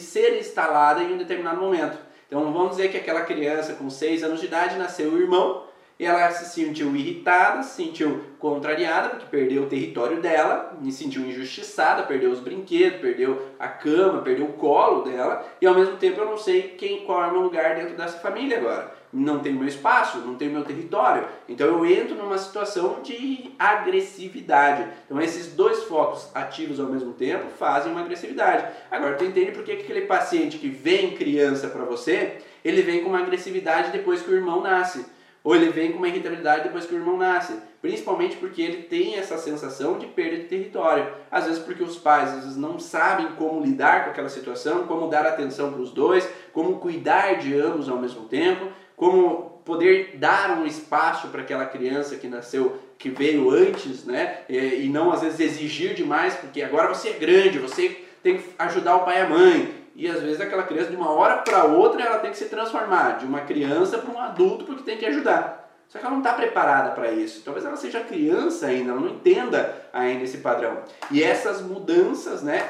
A: ser instalada em um determinado momento. Então vamos dizer que aquela criança com 6 anos de idade nasceu o irmão e ela se sentiu irritada, se sentiu contrariada porque perdeu o território dela, se sentiu injustiçada, perdeu os brinquedos, perdeu a cama, perdeu o colo dela e ao mesmo tempo eu não sei quem qual é o meu lugar dentro dessa família agora. Não tenho meu espaço, não tenho meu território. Então eu entro numa situação de agressividade. Então esses dois focos ativos ao mesmo tempo fazem uma agressividade. Agora tu entende por que aquele paciente que vem criança para você, ele vem com uma agressividade depois que o irmão nasce ou ele vem com uma irritabilidade depois que o irmão nasce, principalmente porque ele tem essa sensação de perda de território. Às vezes porque os pais às vezes não sabem como lidar com aquela situação, como dar atenção para os dois, como cuidar de ambos ao mesmo tempo, como poder dar um espaço para aquela criança que nasceu, que veio antes, né? E não às vezes exigir demais, porque agora você é grande, você tem que ajudar o pai e a mãe e às vezes aquela criança de uma hora para outra ela tem que se transformar de uma criança para um adulto porque tem que ajudar. Só que ela não está preparada para isso. Talvez ela seja criança ainda, ela não entenda ainda esse padrão. E essas mudanças, né,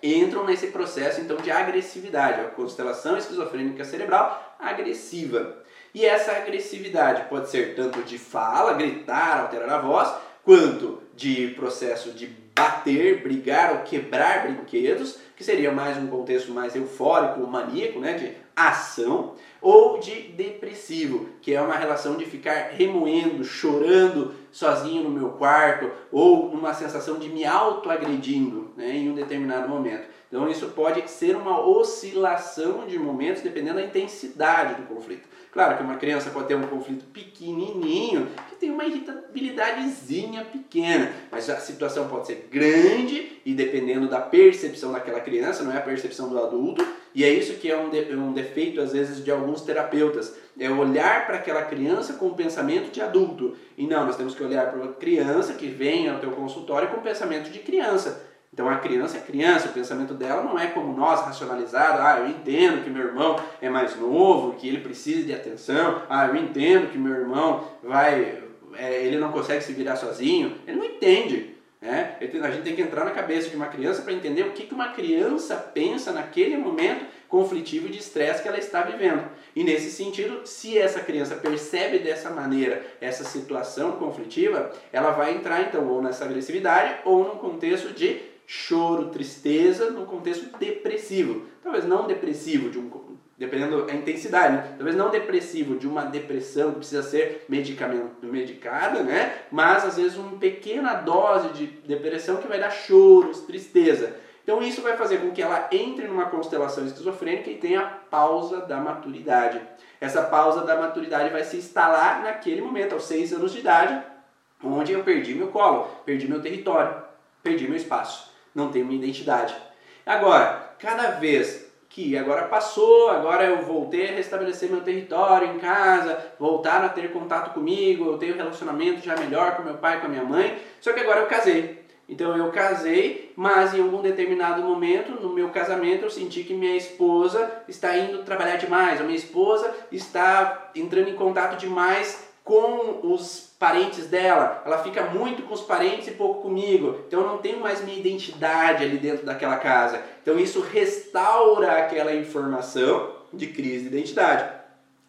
A: entram nesse processo então de agressividade, a constelação esquizofrênica cerebral agressiva. E essa agressividade pode ser tanto de fala, gritar, alterar a voz, quanto de processo de bater, brigar ou quebrar brinquedos, que seria mais um contexto mais eufórico, maníaco, né, de ação, ou de depressivo, que é uma relação de ficar remoendo, chorando sozinho no meu quarto, ou uma sensação de me autoagredindo né, em um determinado momento. Então isso pode ser uma oscilação de momentos dependendo da intensidade do conflito. Claro que uma criança pode ter um conflito pequenininho, que tem uma irritabilidadezinha pequena, mas a situação pode ser grande e dependendo da percepção daquela criança, não é a percepção do adulto, e é isso que é um, de, um defeito às vezes de alguns terapeutas, é olhar para aquela criança com o pensamento de adulto. E não, nós temos que olhar para uma criança que vem ao teu consultório com o pensamento de criança. Então a criança é criança, o pensamento dela não é como nós, racionalizado, ah, eu entendo que meu irmão é mais novo, que ele precisa de atenção, ah, eu entendo que meu irmão vai, é, ele não consegue se virar sozinho, ele não entende. Né? A gente tem que entrar na cabeça de uma criança para entender o que, que uma criança pensa naquele momento conflitivo de estresse que ela está vivendo. E nesse sentido, se essa criança percebe dessa maneira essa situação conflitiva, ela vai entrar então ou nessa agressividade ou num contexto de choro, tristeza no contexto depressivo. Talvez não depressivo, de um, dependendo da intensidade, né? talvez não depressivo de uma depressão que precisa ser medicamento, medicada, né? mas às vezes uma pequena dose de depressão que vai dar choros, tristeza. Então isso vai fazer com que ela entre numa constelação esquizofrênica e tenha pausa da maturidade. Essa pausa da maturidade vai se instalar naquele momento, aos seis anos de idade, onde eu perdi meu colo, perdi meu território, perdi meu espaço não tenho uma identidade. Agora, cada vez que agora passou, agora eu voltei a restabelecer meu território em casa, voltaram a ter contato comigo, eu tenho um relacionamento já melhor com meu pai, com a minha mãe, só que agora eu casei. Então eu casei, mas em algum determinado momento no meu casamento eu senti que minha esposa está indo trabalhar demais, a minha esposa está entrando em contato demais com os parentes dela, ela fica muito com os parentes e pouco comigo. Então eu não tenho mais minha identidade ali dentro daquela casa. Então isso restaura aquela informação de crise de identidade.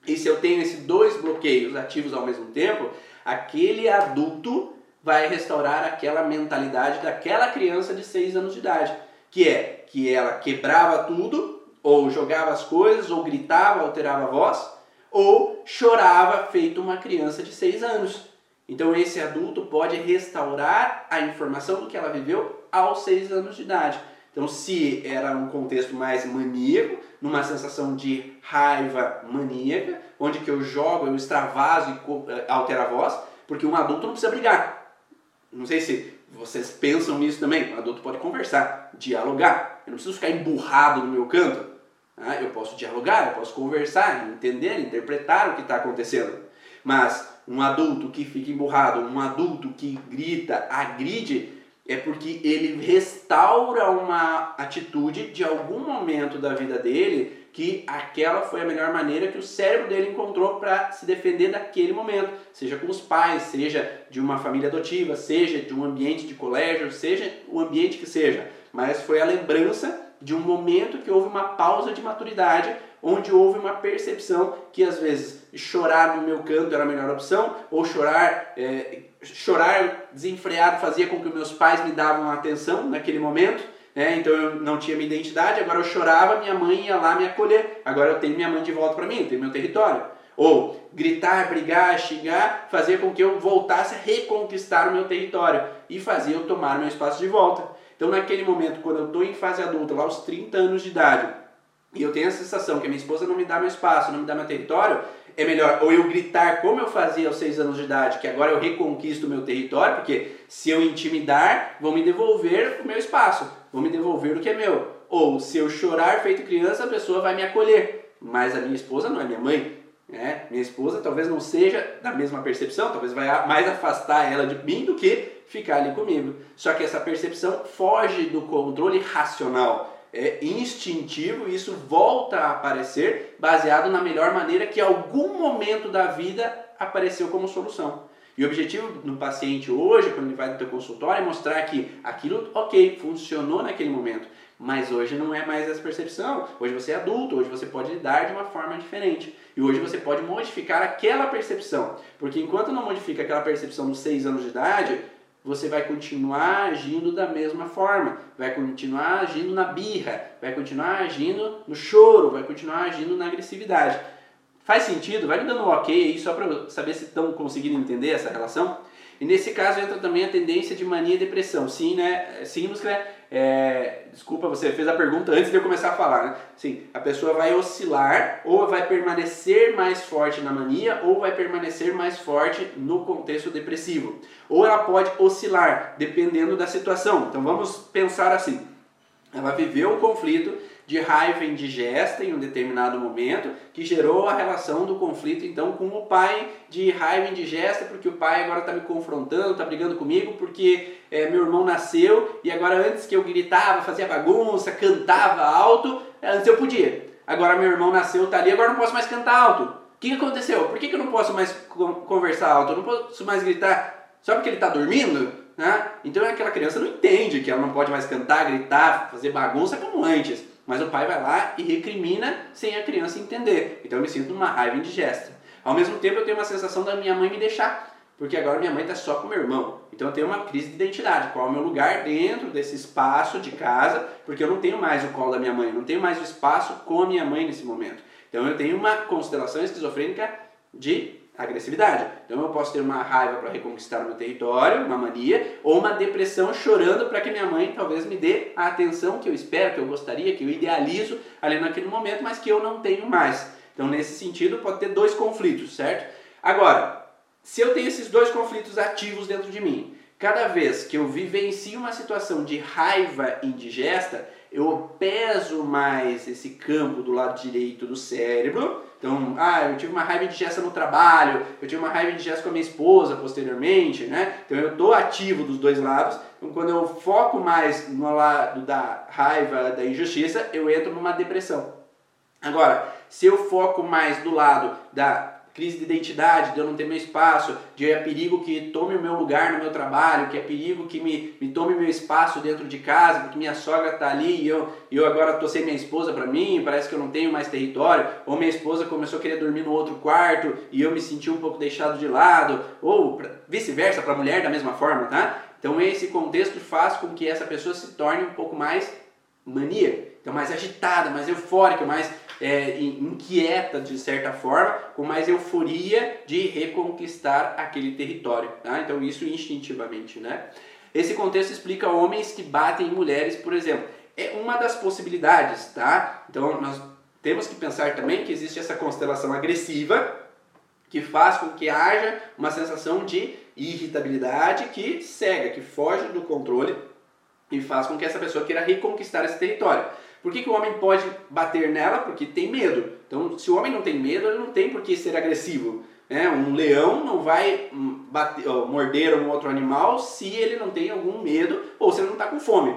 A: E se eu tenho esses dois bloqueios ativos ao mesmo tempo, aquele adulto vai restaurar aquela mentalidade daquela criança de 6 anos de idade, que é que ela quebrava tudo, ou jogava as coisas, ou gritava, alterava a voz, ou chorava feito uma criança de 6 anos. Então esse adulto pode restaurar a informação do que ela viveu aos 6 anos de idade. Então se era um contexto mais maníaco, numa sensação de raiva maníaca, onde que eu jogo, eu extravaso e eh, altero a voz, porque um adulto não precisa brigar. Não sei se vocês pensam nisso também. Um adulto pode conversar, dialogar. Eu não preciso ficar emburrado no meu canto. Ah, eu posso dialogar, eu posso conversar, entender, interpretar o que está acontecendo. Mas um adulto que fica emburrado, um adulto que grita, agride, é porque ele restaura uma atitude de algum momento da vida dele que aquela foi a melhor maneira que o cérebro dele encontrou para se defender daquele momento, seja com os pais, seja de uma família adotiva, seja de um ambiente de colégio, seja o ambiente que seja, mas foi a lembrança de um momento que houve uma pausa de maturidade, onde houve uma percepção que às vezes chorar no meu canto era a melhor opção, ou chorar, é, chorar desenfreado fazia com que meus pais me davam atenção naquele momento, né? então eu não tinha minha identidade, agora eu chorava, minha mãe ia lá me acolher, agora eu tenho minha mãe de volta para mim, eu tenho meu território. Ou gritar, brigar, xingar, fazia com que eu voltasse a reconquistar o meu território e fazia eu tomar meu espaço de volta. Então, naquele momento, quando eu estou em fase adulta, lá aos 30 anos de idade, e eu tenho a sensação que a minha esposa não me dá meu espaço, não me dá meu território, é melhor ou eu gritar como eu fazia aos 6 anos de idade, que agora eu reconquisto o meu território, porque se eu intimidar, vão me devolver o meu espaço, vão me devolver o que é meu. Ou se eu chorar feito criança, a pessoa vai me acolher. Mas a minha esposa não é minha mãe, né? Minha esposa talvez não seja da mesma percepção, talvez vai mais afastar ela de mim do que ficar ali comigo. Só que essa percepção foge do controle racional, é instintivo e isso volta a aparecer baseado na melhor maneira que algum momento da vida apareceu como solução. E o objetivo no paciente hoje, quando ele vai no teu consultório, é mostrar que aquilo, ok, funcionou naquele momento, mas hoje não é mais essa percepção. Hoje você é adulto, hoje você pode lidar de uma forma diferente. E hoje você pode modificar aquela percepção. Porque enquanto não modifica aquela percepção dos 6 anos de idade, você vai continuar agindo da mesma forma, vai continuar agindo na birra, vai continuar agindo no choro, vai continuar agindo na agressividade. Faz sentido? Vai me dando um ok aí só para saber se estão conseguindo entender essa relação? E nesse caso entra também a tendência de mania e depressão. Sim, né? Sim, né? É, desculpa, você fez a pergunta antes de eu começar a falar, né? Sim, a pessoa vai oscilar ou vai permanecer mais forte na mania ou vai permanecer mais forte no contexto depressivo. Ou ela pode oscilar, dependendo da situação. Então vamos pensar assim. Ela viveu um conflito de raiva indigesta em um determinado momento, que gerou a relação do conflito então com o pai de raiva indigesta, porque o pai agora está me confrontando, está brigando comigo, porque é, meu irmão nasceu e agora antes que eu gritava, fazia bagunça, cantava alto, antes eu podia. Agora meu irmão nasceu, está ali, agora não posso mais cantar alto. O que, aconteceu? Por que, que eu não posso mais conversar alto? Eu não posso mais gritar só porque ele está dormindo? Né? Então aquela criança não entende que ela não pode mais cantar, gritar, fazer bagunça como antes. Mas o pai vai lá e recrimina sem a criança entender. Então eu me sinto numa raiva indigesta. Ao mesmo tempo eu tenho uma sensação da minha mãe me deixar, porque agora minha mãe está só com meu irmão. Então eu tenho uma crise de identidade. Qual é o meu lugar dentro desse espaço de casa? Porque eu não tenho mais o colo da minha mãe, não tenho mais o espaço com a minha mãe nesse momento. Então eu tenho uma constelação esquizofrênica de agressividade. Então eu posso ter uma raiva para reconquistar o meu território, uma mania, ou uma depressão chorando para que minha mãe talvez me dê a atenção que eu espero, que eu gostaria, que eu idealizo ali naquele momento, mas que eu não tenho mais. Então nesse sentido pode ter dois conflitos, certo? Agora, se eu tenho esses dois conflitos ativos dentro de mim, cada vez que eu vivencio uma situação de raiva indigesta, eu peso mais esse campo do lado direito do cérebro então, ah, eu tive uma raiva indigesta no trabalho, eu tive uma raiva indigesta com a minha esposa posteriormente, né? Então eu estou ativo dos dois lados. Então quando eu foco mais no lado da raiva, da injustiça, eu entro numa depressão. Agora, se eu foco mais do lado da crise de identidade, de eu não ter meu espaço, de é perigo que tome o meu lugar no meu trabalho, que é perigo que me, me tome meu espaço dentro de casa, porque minha sogra está ali e eu, eu agora estou sem minha esposa para mim, parece que eu não tenho mais território, ou minha esposa começou a querer dormir no outro quarto e eu me senti um pouco deixado de lado, ou vice-versa, para a mulher da mesma forma, tá? Então esse contexto faz com que essa pessoa se torne um pouco mais mania, então mais agitada, mais eufórica, mais é, inquieta de certa forma, com mais euforia de reconquistar aquele território. Tá? Então isso instintivamente. Né? Esse contexto explica homens que batem em mulheres, por exemplo. É uma das possibilidades, tá? Então nós temos que pensar também que existe essa constelação agressiva que faz com que haja uma sensação de irritabilidade que cega, que foge do controle e faz com que essa pessoa queira reconquistar esse território. Por que, que o homem pode bater nela? Porque tem medo. Então, se o homem não tem medo, ele não tem por que ser agressivo. É, um leão não vai hum, bater, morder um outro animal se ele não tem algum medo ou se ele não está com fome.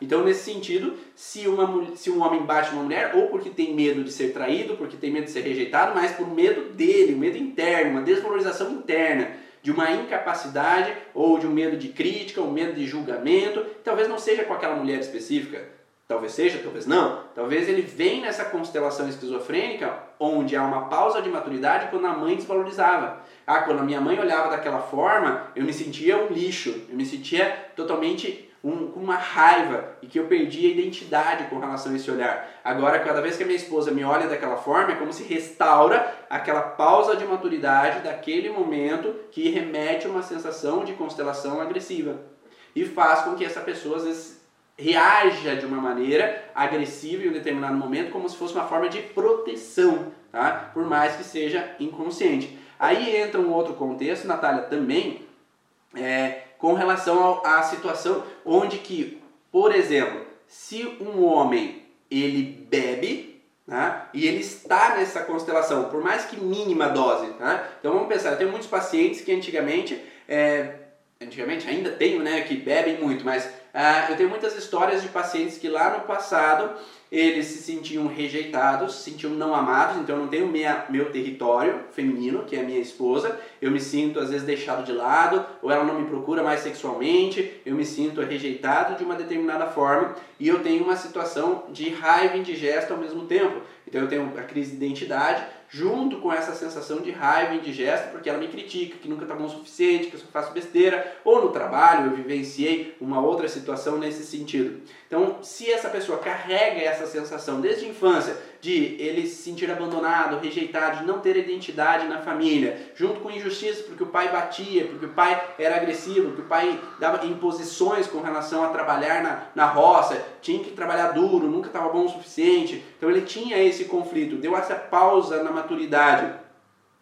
A: Então, nesse sentido, se, uma, se um homem bate uma mulher, ou porque tem medo de ser traído, porque tem medo de ser rejeitado, mas por medo dele, um medo interno, uma desvalorização interna, de uma incapacidade, ou de um medo de crítica, um medo de julgamento, talvez não seja com aquela mulher específica, Talvez seja, talvez não. Talvez ele vem nessa constelação esquizofrênica onde há uma pausa de maturidade quando a mãe desvalorizava. Ah, quando a minha mãe olhava daquela forma, eu me sentia um lixo, eu me sentia totalmente um, com uma raiva e que eu perdi a identidade com relação a esse olhar. Agora, cada vez que a minha esposa me olha daquela forma, é como se restaura aquela pausa de maturidade daquele momento que remete a uma sensação de constelação agressiva e faz com que essa pessoa às vezes reaja de uma maneira agressiva em um determinado momento, como se fosse uma forma de proteção, tá? por mais que seja inconsciente. Aí entra um outro contexto, Natália, também, é, com relação à situação onde que, por exemplo, se um homem ele bebe tá? e ele está nessa constelação, por mais que mínima dose, tá? então vamos pensar, eu tenho muitos pacientes que antigamente, é, antigamente ainda tenho, né, que bebem muito, mas ah, eu tenho muitas histórias de pacientes que lá no passado eles se sentiam rejeitados, se sentiam não amados, então eu não tenho minha, meu território feminino, que é a minha esposa, eu me sinto às vezes deixado de lado, ou ela não me procura mais sexualmente, eu me sinto rejeitado de uma determinada forma e eu tenho uma situação de raiva indigesta ao mesmo tempo. Então eu tenho a crise de identidade, junto com essa sensação de raiva indigesta, porque ela me critica, que nunca está bom o suficiente, que eu só faço besteira, ou no trabalho eu vivenciei uma outra situação nesse sentido. Então, se essa pessoa carrega essa sensação desde a infância de ele se sentir abandonado, rejeitado, de não ter identidade na família, junto com injustiça, porque o pai batia, porque o pai era agressivo, porque o pai dava imposições com relação a trabalhar na, na roça, tinha que trabalhar duro, nunca estava bom o suficiente. Então ele tinha esse conflito, deu essa pausa na maturidade.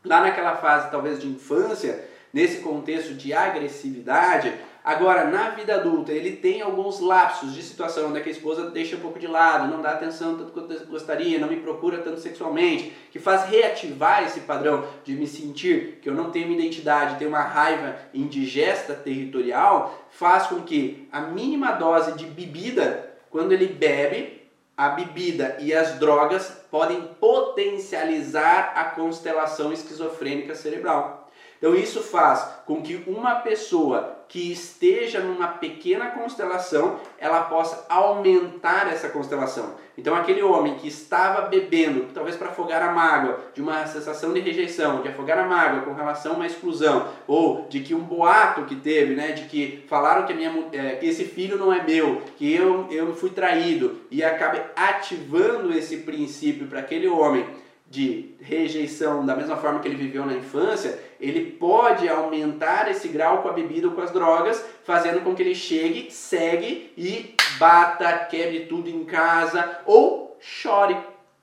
A: Lá naquela fase, talvez de infância, nesse contexto de agressividade, Agora, na vida adulta, ele tem alguns lapsos de situação onde a esposa deixa um pouco de lado, não dá atenção tanto quanto gostaria, não me procura tanto sexualmente, que faz reativar esse padrão de me sentir que eu não tenho uma identidade, tenho uma raiva indigesta territorial, faz com que a mínima dose de bebida, quando ele bebe, a bebida e as drogas podem potencializar a constelação esquizofrênica cerebral. Então isso faz com que uma pessoa que esteja numa pequena constelação, ela possa aumentar essa constelação. Então aquele homem que estava bebendo, talvez para afogar a mágoa, de uma sensação de rejeição, de afogar a mágoa com relação a uma exclusão, ou de que um boato que teve, né, de que falaram que, minha, é, que esse filho não é meu, que eu, eu fui traído, e acabe ativando esse princípio para aquele homem de rejeição, da mesma forma que ele viveu na infância, ele pode aumentar esse grau com a bebida ou com as drogas, fazendo com que ele chegue, segue e bata, quebre tudo em casa ou chore.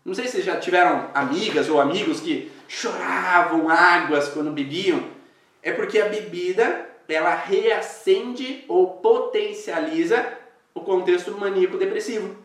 A: Não sei se vocês já tiveram amigas ou amigos que choravam águas quando bebiam. É porque a bebida ela reacende ou potencializa o contexto maníaco depressivo.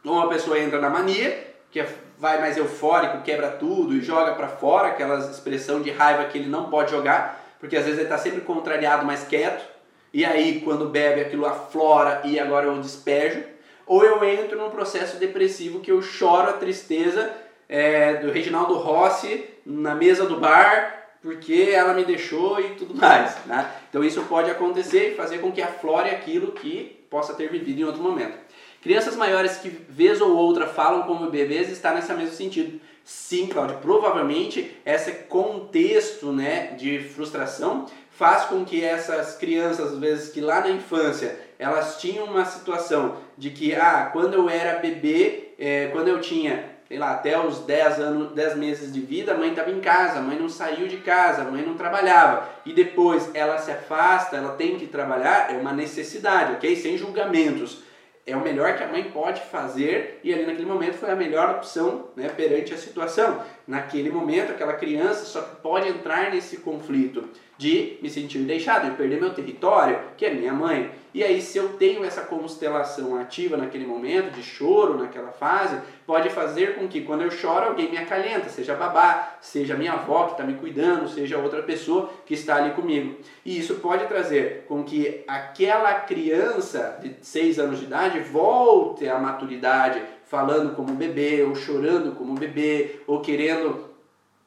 A: Então uma pessoa entra na mania, que é vai mais eufórico, quebra tudo e joga para fora, aquela expressão de raiva que ele não pode jogar, porque às vezes ele está sempre contrariado, mas quieto, e aí quando bebe aquilo aflora e agora eu despejo, ou eu entro num processo depressivo que eu choro a tristeza é, do Reginaldo Rossi na mesa do bar, porque ela me deixou e tudo mais. Né? Então isso pode acontecer e fazer com que aflore aquilo que possa ter vivido em outro momento. Crianças maiores que vez ou outra falam como bebês está nesse mesmo sentido. Sim, Cláudio, provavelmente esse contexto né, de frustração faz com que essas crianças, às vezes que lá na infância elas tinham uma situação de que, ah, quando eu era bebê, é, quando eu tinha, sei lá, até os 10 anos, 10 meses de vida, a mãe estava em casa, a mãe não saiu de casa, a mãe não trabalhava. E depois ela se afasta, ela tem que trabalhar, é uma necessidade, ok? Sem julgamentos é o melhor que a mãe pode fazer e ali naquele momento foi a melhor opção né, perante a situação. Naquele momento, aquela criança só pode entrar nesse conflito de me sentir deixado, de perder meu território, que é minha mãe. E aí, se eu tenho essa constelação ativa naquele momento, de choro naquela fase, pode fazer com que quando eu choro alguém me acalenta, seja babá, seja minha avó que está me cuidando, seja outra pessoa que está ali comigo. E isso pode trazer com que aquela criança de 6 anos de idade volte à maturidade, falando como bebê, ou chorando como bebê, ou querendo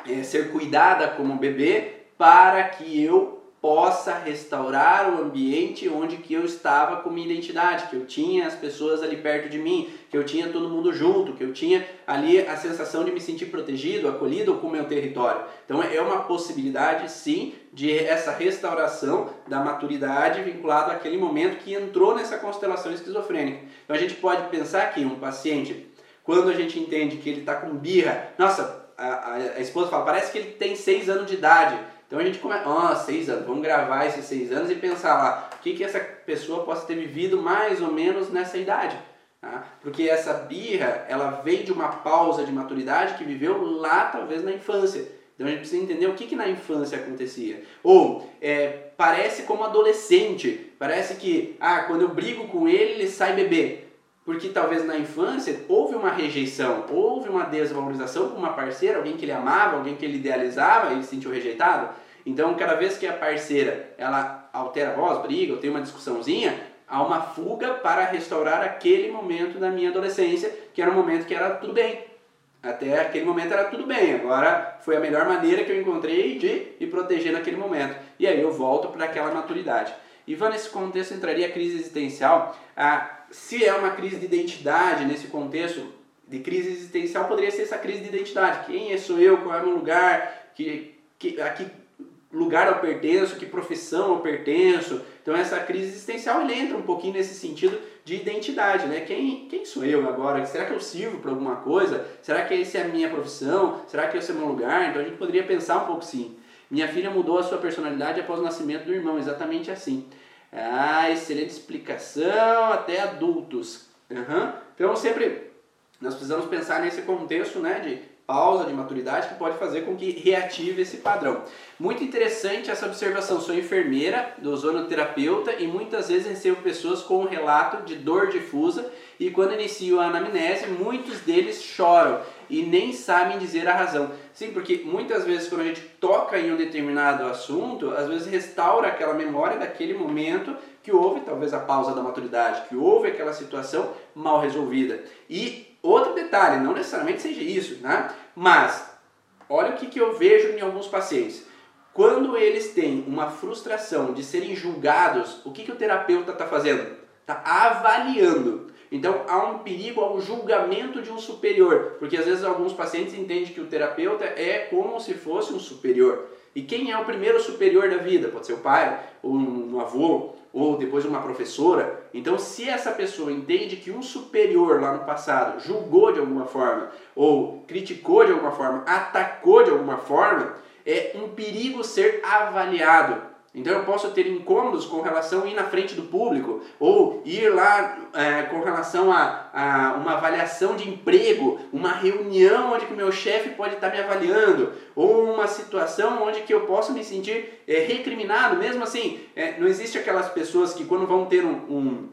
A: é, ser cuidada como bebê, para que eu possa restaurar o ambiente onde que eu estava com minha identidade, que eu tinha as pessoas ali perto de mim, que eu tinha todo mundo junto, que eu tinha ali a sensação de me sentir protegido, acolhido com o meu território. Então é uma possibilidade sim de essa restauração da maturidade vinculado àquele momento que entrou nessa constelação esquizofrênica. Então a gente pode pensar que um paciente, quando a gente entende que ele está com birra, nossa, a, a, a esposa fala, parece que ele tem seis anos de idade. Então a gente começa, ó, oh, seis anos, vamos gravar esses seis anos e pensar lá, o que, que essa pessoa possa ter vivido mais ou menos nessa idade. Tá? Porque essa birra, ela vem de uma pausa de maturidade que viveu lá, talvez, na infância. Então a gente precisa entender o que, que na infância acontecia. Ou é, parece como adolescente, parece que, ah, quando eu brigo com ele, ele sai bebê. Porque talvez na infância houve uma rejeição, houve uma desvalorização com uma parceira, alguém que ele amava, alguém que ele idealizava e ele se sentiu rejeitado. Então, cada vez que a parceira ela altera a voz, briga ou tem uma discussãozinha, há uma fuga para restaurar aquele momento da minha adolescência, que era um momento que era tudo bem. Até aquele momento era tudo bem, agora foi a melhor maneira que eu encontrei de me proteger naquele momento. E aí eu volto para aquela maturidade. Ivan, nesse contexto entraria a crise existencial. Ah, se é uma crise de identidade, nesse contexto de crise existencial, poderia ser essa crise de identidade. Quem sou eu? Qual é o meu lugar? Que, que, a que lugar eu pertenço? Que profissão eu pertenço? Então essa crise existencial ele entra um pouquinho nesse sentido de identidade, né? Quem, quem sou eu agora? Será que eu sirvo para alguma coisa? Será que essa é a minha profissão? Será que esse é o meu lugar? Então a gente poderia pensar um pouco sim. Minha filha mudou a sua personalidade após o nascimento do irmão, exatamente assim. Ah, excelente explicação, até adultos. Uhum. Então sempre nós precisamos pensar nesse contexto né, de pausa, de maturidade, que pode fazer com que reative esse padrão. Muito interessante essa observação. Sou enfermeira, ozonoterapeuta e muitas vezes recebo pessoas com um relato de dor difusa e quando inicio a anamnese, muitos deles choram e nem sabem dizer a razão. Sim, porque muitas vezes quando a gente toca em um determinado assunto, às vezes restaura aquela memória daquele momento que houve talvez a pausa da maturidade, que houve aquela situação mal resolvida. E outro detalhe, não necessariamente seja isso, né? Mas olha o que, que eu vejo em alguns pacientes. Quando eles têm uma frustração de serem julgados, o que, que o terapeuta está fazendo? Está avaliando. Então há um perigo ao julgamento de um superior, porque às vezes alguns pacientes entendem que o terapeuta é como se fosse um superior. E quem é o primeiro superior da vida? Pode ser o pai, ou um avô, ou depois uma professora. Então, se essa pessoa entende que um superior lá no passado julgou de alguma forma, ou criticou de alguma forma, atacou de alguma forma, é um perigo ser avaliado. Então eu posso ter incômodos com relação a ir na frente do público, ou ir lá é, com relação a, a, uma avaliação de emprego, uma reunião onde que meu chefe pode estar me avaliando, ou uma situação onde que eu posso me sentir é, recriminado, mesmo assim, é, não existe aquelas pessoas que quando vão ter um, um,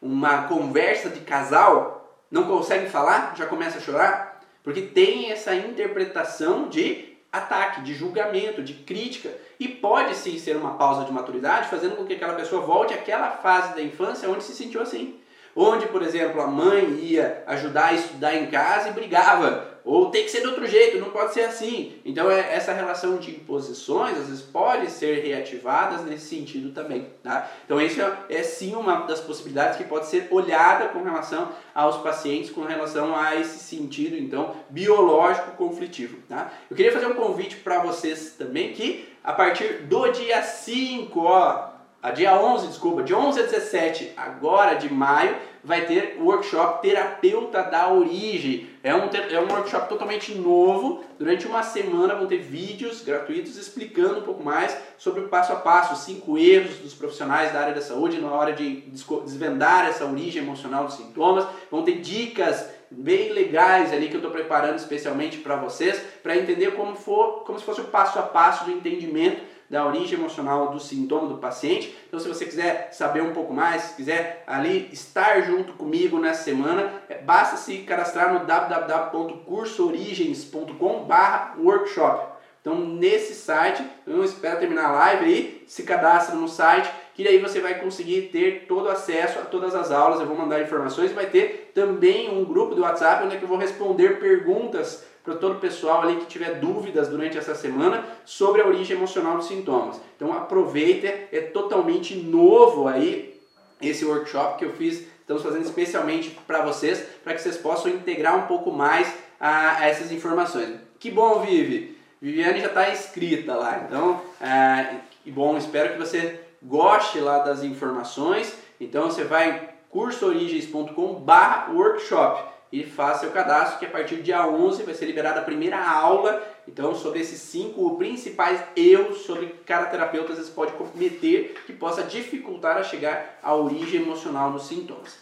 A: uma conversa de casal, não conseguem falar, já começa a chorar, porque tem essa interpretação de ataque, de julgamento, de crítica. E pode sim ser uma pausa de maturidade, fazendo com que aquela pessoa volte àquela fase da infância onde se sentiu assim. Onde, por exemplo, a mãe ia ajudar a estudar em casa e brigava ou tem que ser de outro jeito, não pode ser assim. Então é, essa relação de imposições às vezes pode ser reativadas nesse sentido também, tá? Então isso é, é sim uma das possibilidades que pode ser olhada com relação aos pacientes, com relação a esse sentido então biológico conflitivo, tá? Eu queria fazer um convite para vocês também que a partir do dia 5, ó, a dia 11, desculpa, de 11 a 17 agora de maio, vai ter o workshop Terapeuta da Origem. É um, é um workshop totalmente novo. Durante uma semana vão ter vídeos gratuitos explicando um pouco mais sobre o passo a passo, os cinco erros dos profissionais da área da saúde na hora de desvendar essa origem emocional dos sintomas. Vão ter dicas bem legais ali que eu estou preparando especialmente para vocês, para entender como, for, como se fosse o passo a passo do entendimento da origem emocional do sintoma do paciente. Então, se você quiser saber um pouco mais, se quiser ali estar junto comigo nessa semana, é, basta se cadastrar no www.cursoorigens.com/workshop. Então, nesse site, eu não espero terminar a live aí, se cadastra no site, que aí você vai conseguir ter todo acesso a todas as aulas. Eu vou mandar informações, vai ter também um grupo do WhatsApp onde é que eu vou responder perguntas para todo o pessoal ali que tiver dúvidas durante essa semana sobre a origem emocional dos sintomas. Então aproveita, é totalmente novo aí esse workshop que eu fiz, estamos fazendo especialmente para vocês, para que vocês possam integrar um pouco mais a, a essas informações. Que bom, Vivi! Viviane já está inscrita lá, então, é, que bom, espero que você goste lá das informações. Então você vai em cursoorigens.com/workshop e faça seu cadastro, que a partir do dia 11 vai ser liberada a primeira aula, então, sobre esses cinco principais erros sobre cada terapeuta você pode cometer que possa dificultar a chegar à origem emocional dos sintomas.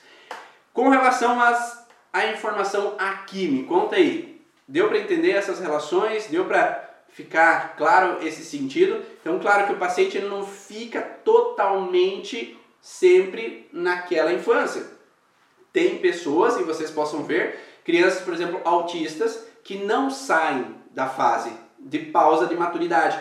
A: Com relação às, à informação aqui, me conta aí, deu para entender essas relações? Deu para ficar claro esse sentido? Então, claro que o paciente não fica totalmente sempre naquela infância tem pessoas, e vocês possam ver, crianças, por exemplo, autistas, que não saem da fase de pausa de maturidade.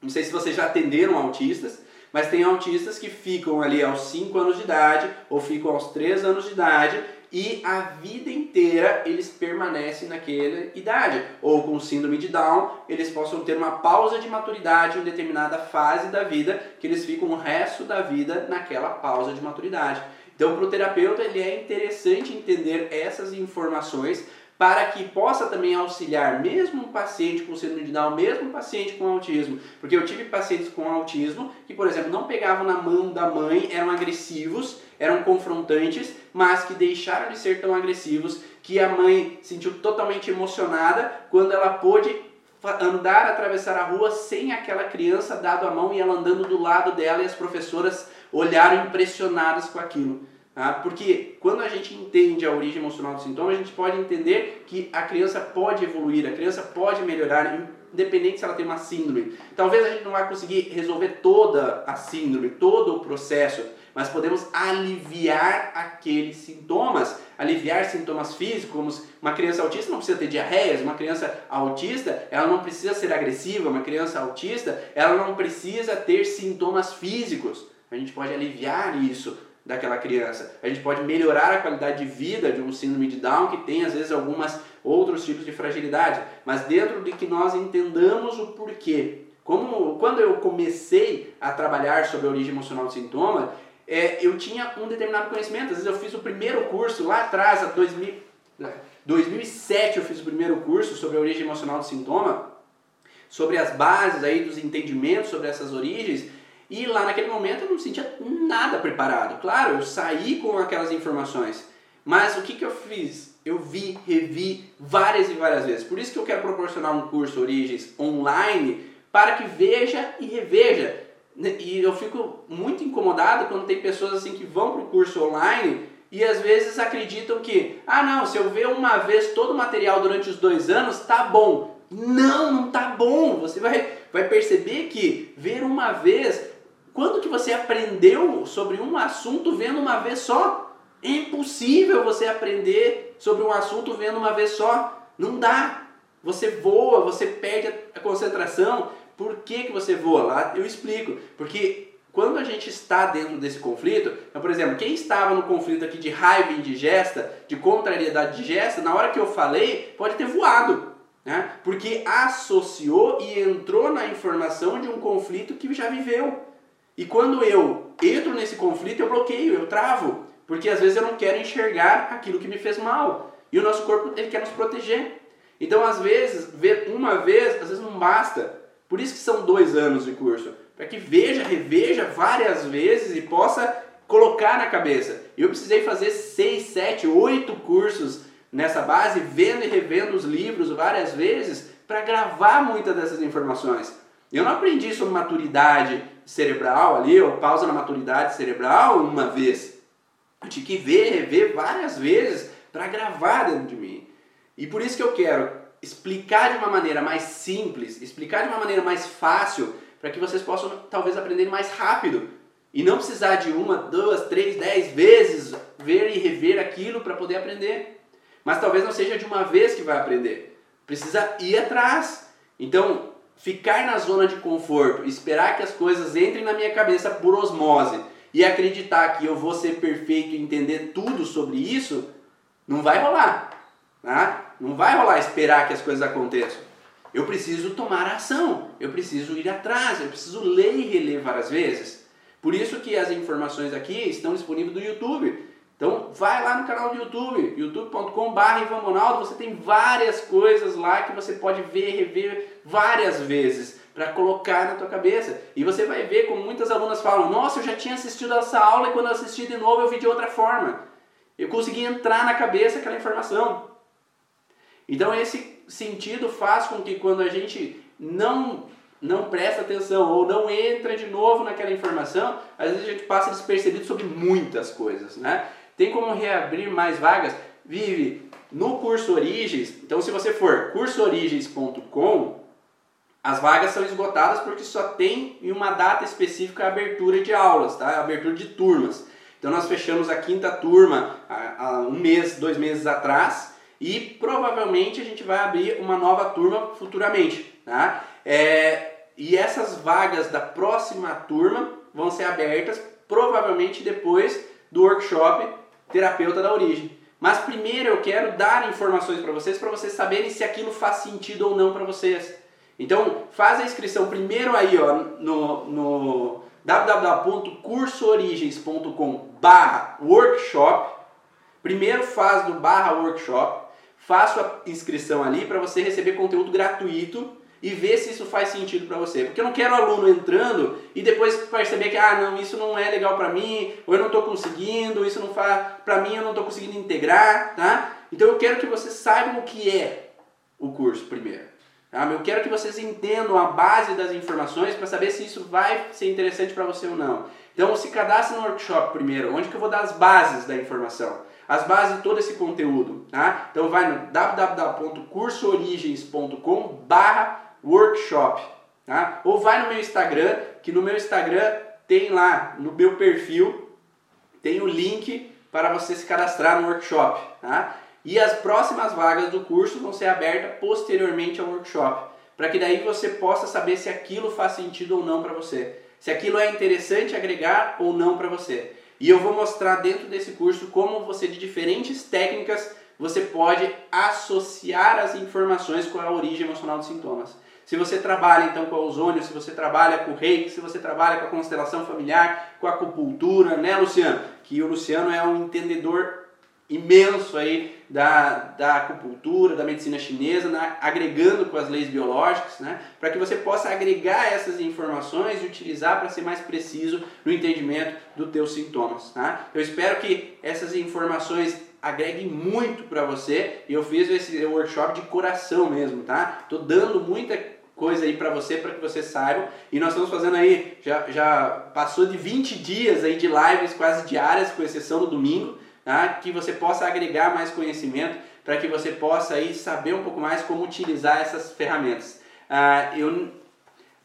A: Não sei se vocês já atenderam autistas, mas tem autistas que ficam ali aos 5 anos de idade ou ficam aos 3 anos de idade e a vida inteira eles permanecem naquela idade. Ou com síndrome de Down, eles possam ter uma pausa de maturidade em determinada fase da vida, que eles ficam o resto da vida naquela pausa de maturidade. Então, para o terapeuta, ele é interessante entender essas informações para que possa também auxiliar mesmo um paciente com síndrome de Down, mesmo um paciente com autismo. Porque eu tive pacientes com autismo que, por exemplo, não pegavam na mão da mãe, eram agressivos, eram confrontantes, mas que deixaram de ser tão agressivos que a mãe sentiu totalmente emocionada quando ela pôde andar, atravessar a rua sem aquela criança dado a mão e ela andando do lado dela e as professoras olharam impressionadas com aquilo. Tá? Porque quando a gente entende a origem emocional do sintoma, a gente pode entender que a criança pode evoluir, a criança pode melhorar, independente se ela tem uma síndrome. Talvez a gente não vai conseguir resolver toda a síndrome, todo o processo, mas podemos aliviar aqueles sintomas, aliviar sintomas físicos, como uma criança autista não precisa ter diarreias, uma criança autista ela não precisa ser agressiva, uma criança autista ela não precisa ter sintomas físicos. A gente pode aliviar isso daquela criança. A gente pode melhorar a qualidade de vida de um síndrome de Down que tem às vezes algumas outros tipos de fragilidade, mas dentro de que nós entendamos o porquê. Como quando eu comecei a trabalhar sobre a origem emocional do sintoma, é, eu tinha um determinado conhecimento. Às vezes eu fiz o primeiro curso lá atrás, a 2000, 2007 eu fiz o primeiro curso sobre a origem emocional do sintoma, sobre as bases aí dos entendimentos sobre essas origens e lá naquele momento eu não me sentia nada preparado. Claro, eu saí com aquelas informações. Mas o que, que eu fiz? Eu vi, revi várias e várias vezes. Por isso que eu quero proporcionar um curso Origens online para que veja e reveja. E eu fico muito incomodado quando tem pessoas assim que vão para o curso online e às vezes acreditam que, ah não, se eu ver uma vez todo o material durante os dois anos, tá bom. Não, não tá bom. Você vai, vai perceber que ver uma vez quando que você aprendeu sobre um assunto vendo uma vez só? É impossível você aprender sobre um assunto vendo uma vez só. Não dá. Você voa, você perde a concentração. Por que, que você voa? Lá eu explico. Porque quando a gente está dentro desse conflito, então, por exemplo, quem estava no conflito aqui de raiva indigesta, de contrariedade digesta, na hora que eu falei, pode ter voado. Né? Porque associou e entrou na informação de um conflito que já viveu. E quando eu entro nesse conflito, eu bloqueio, eu travo, porque às vezes eu não quero enxergar aquilo que me fez mal. E o nosso corpo ele quer nos proteger. Então, às vezes, ver uma vez, às vezes não basta. Por isso que são dois anos de curso, para que veja, reveja várias vezes e possa colocar na cabeça. Eu precisei fazer seis, sete, oito cursos nessa base, vendo e revendo os livros várias vezes para gravar muitas dessas informações. Eu não aprendi sobre maturidade cerebral ali, ou pausa na maturidade cerebral uma vez. Eu tive que ver, rever várias vezes para gravar dentro de mim. E por isso que eu quero explicar de uma maneira mais simples, explicar de uma maneira mais fácil, para que vocês possam talvez aprender mais rápido. E não precisar de uma, duas, três, dez vezes ver e rever aquilo para poder aprender. Mas talvez não seja de uma vez que vai aprender. Precisa ir atrás. Então, ficar na zona de conforto, esperar que as coisas entrem na minha cabeça por osmose e acreditar que eu vou ser perfeito e entender tudo sobre isso, não vai rolar. Tá? Não vai rolar esperar que as coisas aconteçam. Eu preciso tomar ação, eu preciso ir atrás, eu preciso ler e reler várias vezes. Por isso que as informações aqui estão disponíveis no YouTube. Então vai lá no canal do YouTube, youtube.com.br você tem várias coisas lá que você pode ver, rever várias vezes para colocar na tua cabeça. E você vai ver como muitas alunas falam: "Nossa, eu já tinha assistido essa aula e quando eu assisti de novo eu vi de outra forma". Eu consegui entrar na cabeça aquela informação. Então esse sentido faz com que quando a gente não não presta atenção ou não entra de novo naquela informação, às vezes a gente passa despercebido sobre muitas coisas, né? Tem como reabrir mais vagas? Vive no curso Origens. Então se você for cursoorigens.com, as vagas são esgotadas porque só tem em uma data específica a abertura de aulas, tá? A abertura de turmas. Então nós fechamos a quinta turma há, um mês, dois meses atrás e provavelmente a gente vai abrir uma nova turma futuramente, tá? É, e essas vagas da próxima turma vão ser abertas provavelmente depois do workshop Terapeuta da Origem. Mas primeiro eu quero dar informações para vocês, para vocês saberem se aquilo faz sentido ou não para vocês. Então, faz a inscrição primeiro aí, ó, no, no www.cursoorigens.com workshop. Primeiro faz do barra workshop, faça a inscrição ali para você receber conteúdo gratuito e ver se isso faz sentido para você. Porque eu não quero aluno entrando e depois perceber que ah, não, isso não é legal para mim, ou eu não estou conseguindo, isso não faz para mim, eu não estou conseguindo integrar, tá? Então eu quero que vocês saibam o que é o curso primeiro. Tá? Eu quero que vocês entendam a base das informações para saber se isso vai ser interessante para você ou não. Então se cadastre no workshop primeiro, onde que eu vou dar as bases da informação, as bases de todo esse conteúdo, tá? Então vai no www.cursoorigens.com/workshop, tá? Ou vai no meu Instagram, que no meu Instagram tem lá no meu perfil tem o link para você se cadastrar no workshop, tá? E as próximas vagas do curso vão ser abertas posteriormente ao workshop, para que daí você possa saber se aquilo faz sentido ou não para você, se aquilo é interessante agregar ou não para você. E eu vou mostrar dentro desse curso como você de diferentes técnicas você pode associar as informações com a origem emocional dos sintomas. Se você trabalha então com ozônio, se você trabalha com o reiki, se você trabalha com a constelação familiar, com a acupuntura, né, Luciano? Que o Luciano é um entendedor imenso aí da, da acupuntura, da medicina chinesa, né, agregando com as leis biológicas, né, para que você possa agregar essas informações e utilizar para ser mais preciso no entendimento dos teus sintomas. Tá? Eu espero que essas informações agreguem muito para você e eu fiz esse workshop de coração mesmo, tá? Tô dando muita coisa aí para você, para que você saiba. E nós estamos fazendo aí, já, já passou de 20 dias aí de lives quase diárias, com exceção do domingo tá? que você possa agregar mais conhecimento para que você possa aí saber um pouco mais como utilizar essas ferramentas. Ah, eu,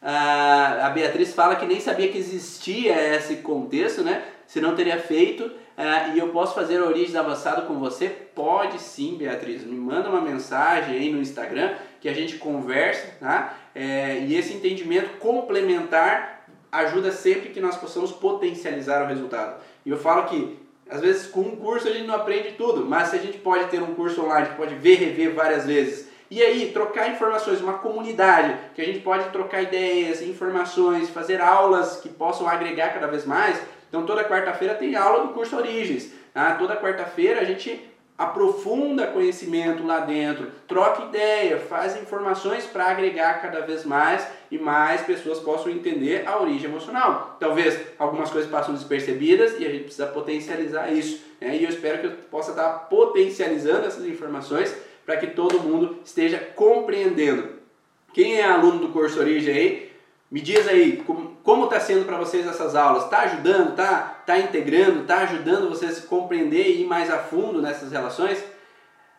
A: ah, a Beatriz fala que nem sabia que existia esse contexto, né? Se não teria feito. Ah, e eu posso fazer origem avançado com você? Pode sim, Beatriz. Me manda uma mensagem aí no Instagram que a gente conversa, tá? É, e esse entendimento complementar ajuda sempre que nós possamos potencializar o resultado. E eu falo que às vezes com um curso a gente não aprende tudo, mas se a gente pode ter um curso online pode ver, rever várias vezes, e aí trocar informações, uma comunidade que a gente pode trocar ideias, informações, fazer aulas que possam agregar cada vez mais. Então toda quarta-feira tem aula do curso Origens. Tá? Toda quarta-feira a gente aprofunda conhecimento lá dentro, troca ideia, faz informações para agregar cada vez mais e mais pessoas possam entender a origem emocional. Talvez algumas coisas passam despercebidas e a gente precisa potencializar isso. Né? E eu espero que eu possa estar potencializando essas informações para que todo mundo esteja compreendendo. Quem é aluno do curso Origem aí, me diz aí como está sendo para vocês essas aulas. Está ajudando? Está tá integrando? Está ajudando vocês a compreender e ir mais a fundo nessas relações?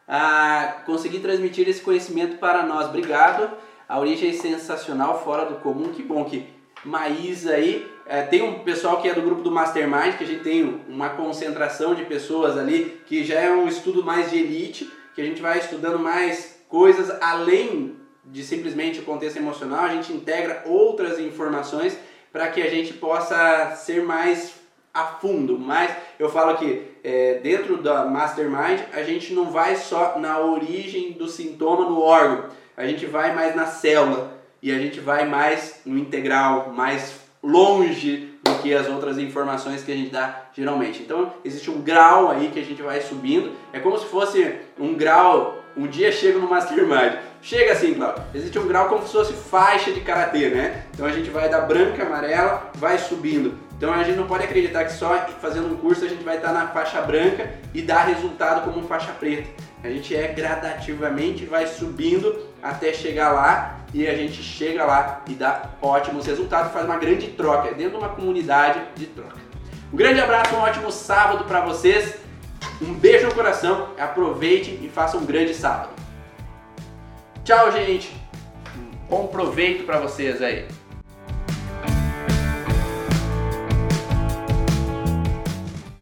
A: a conseguir transmitir esse conhecimento para nós. Obrigado. A origem é sensacional, fora do comum. Que bom que Maísa aí. É, tem um pessoal que é do grupo do Mastermind, que a gente tem uma concentração de pessoas ali, que já é um estudo mais de elite, que a gente vai estudando mais coisas além de simplesmente o contexto emocional, a gente integra outras informações para que a gente possa ser mais a fundo, mais
B: eu falo que é, dentro da Mastermind a gente não vai só na origem do sintoma no órgão, a gente vai mais na célula. E a gente vai mais no integral, mais longe do que as outras informações que a gente dá geralmente. Então existe um grau aí que a gente vai subindo, é como se fosse um grau, um dia chega no Mastermind, chega assim, Cláudio, existe um grau como se fosse faixa de karatê, né? Então a gente vai da branca, amarela, vai subindo. Então a gente não pode acreditar que só fazendo um curso a gente vai estar na faixa branca e dar resultado como faixa preta. A gente é gradativamente vai subindo até chegar lá e a gente chega lá e dá ótimos resultados, faz uma grande troca, é dentro de uma comunidade de troca. Um grande abraço, um ótimo sábado para vocês. Um beijo no coração, aproveite e faça um grande sábado. Tchau, gente. Bom proveito para vocês aí.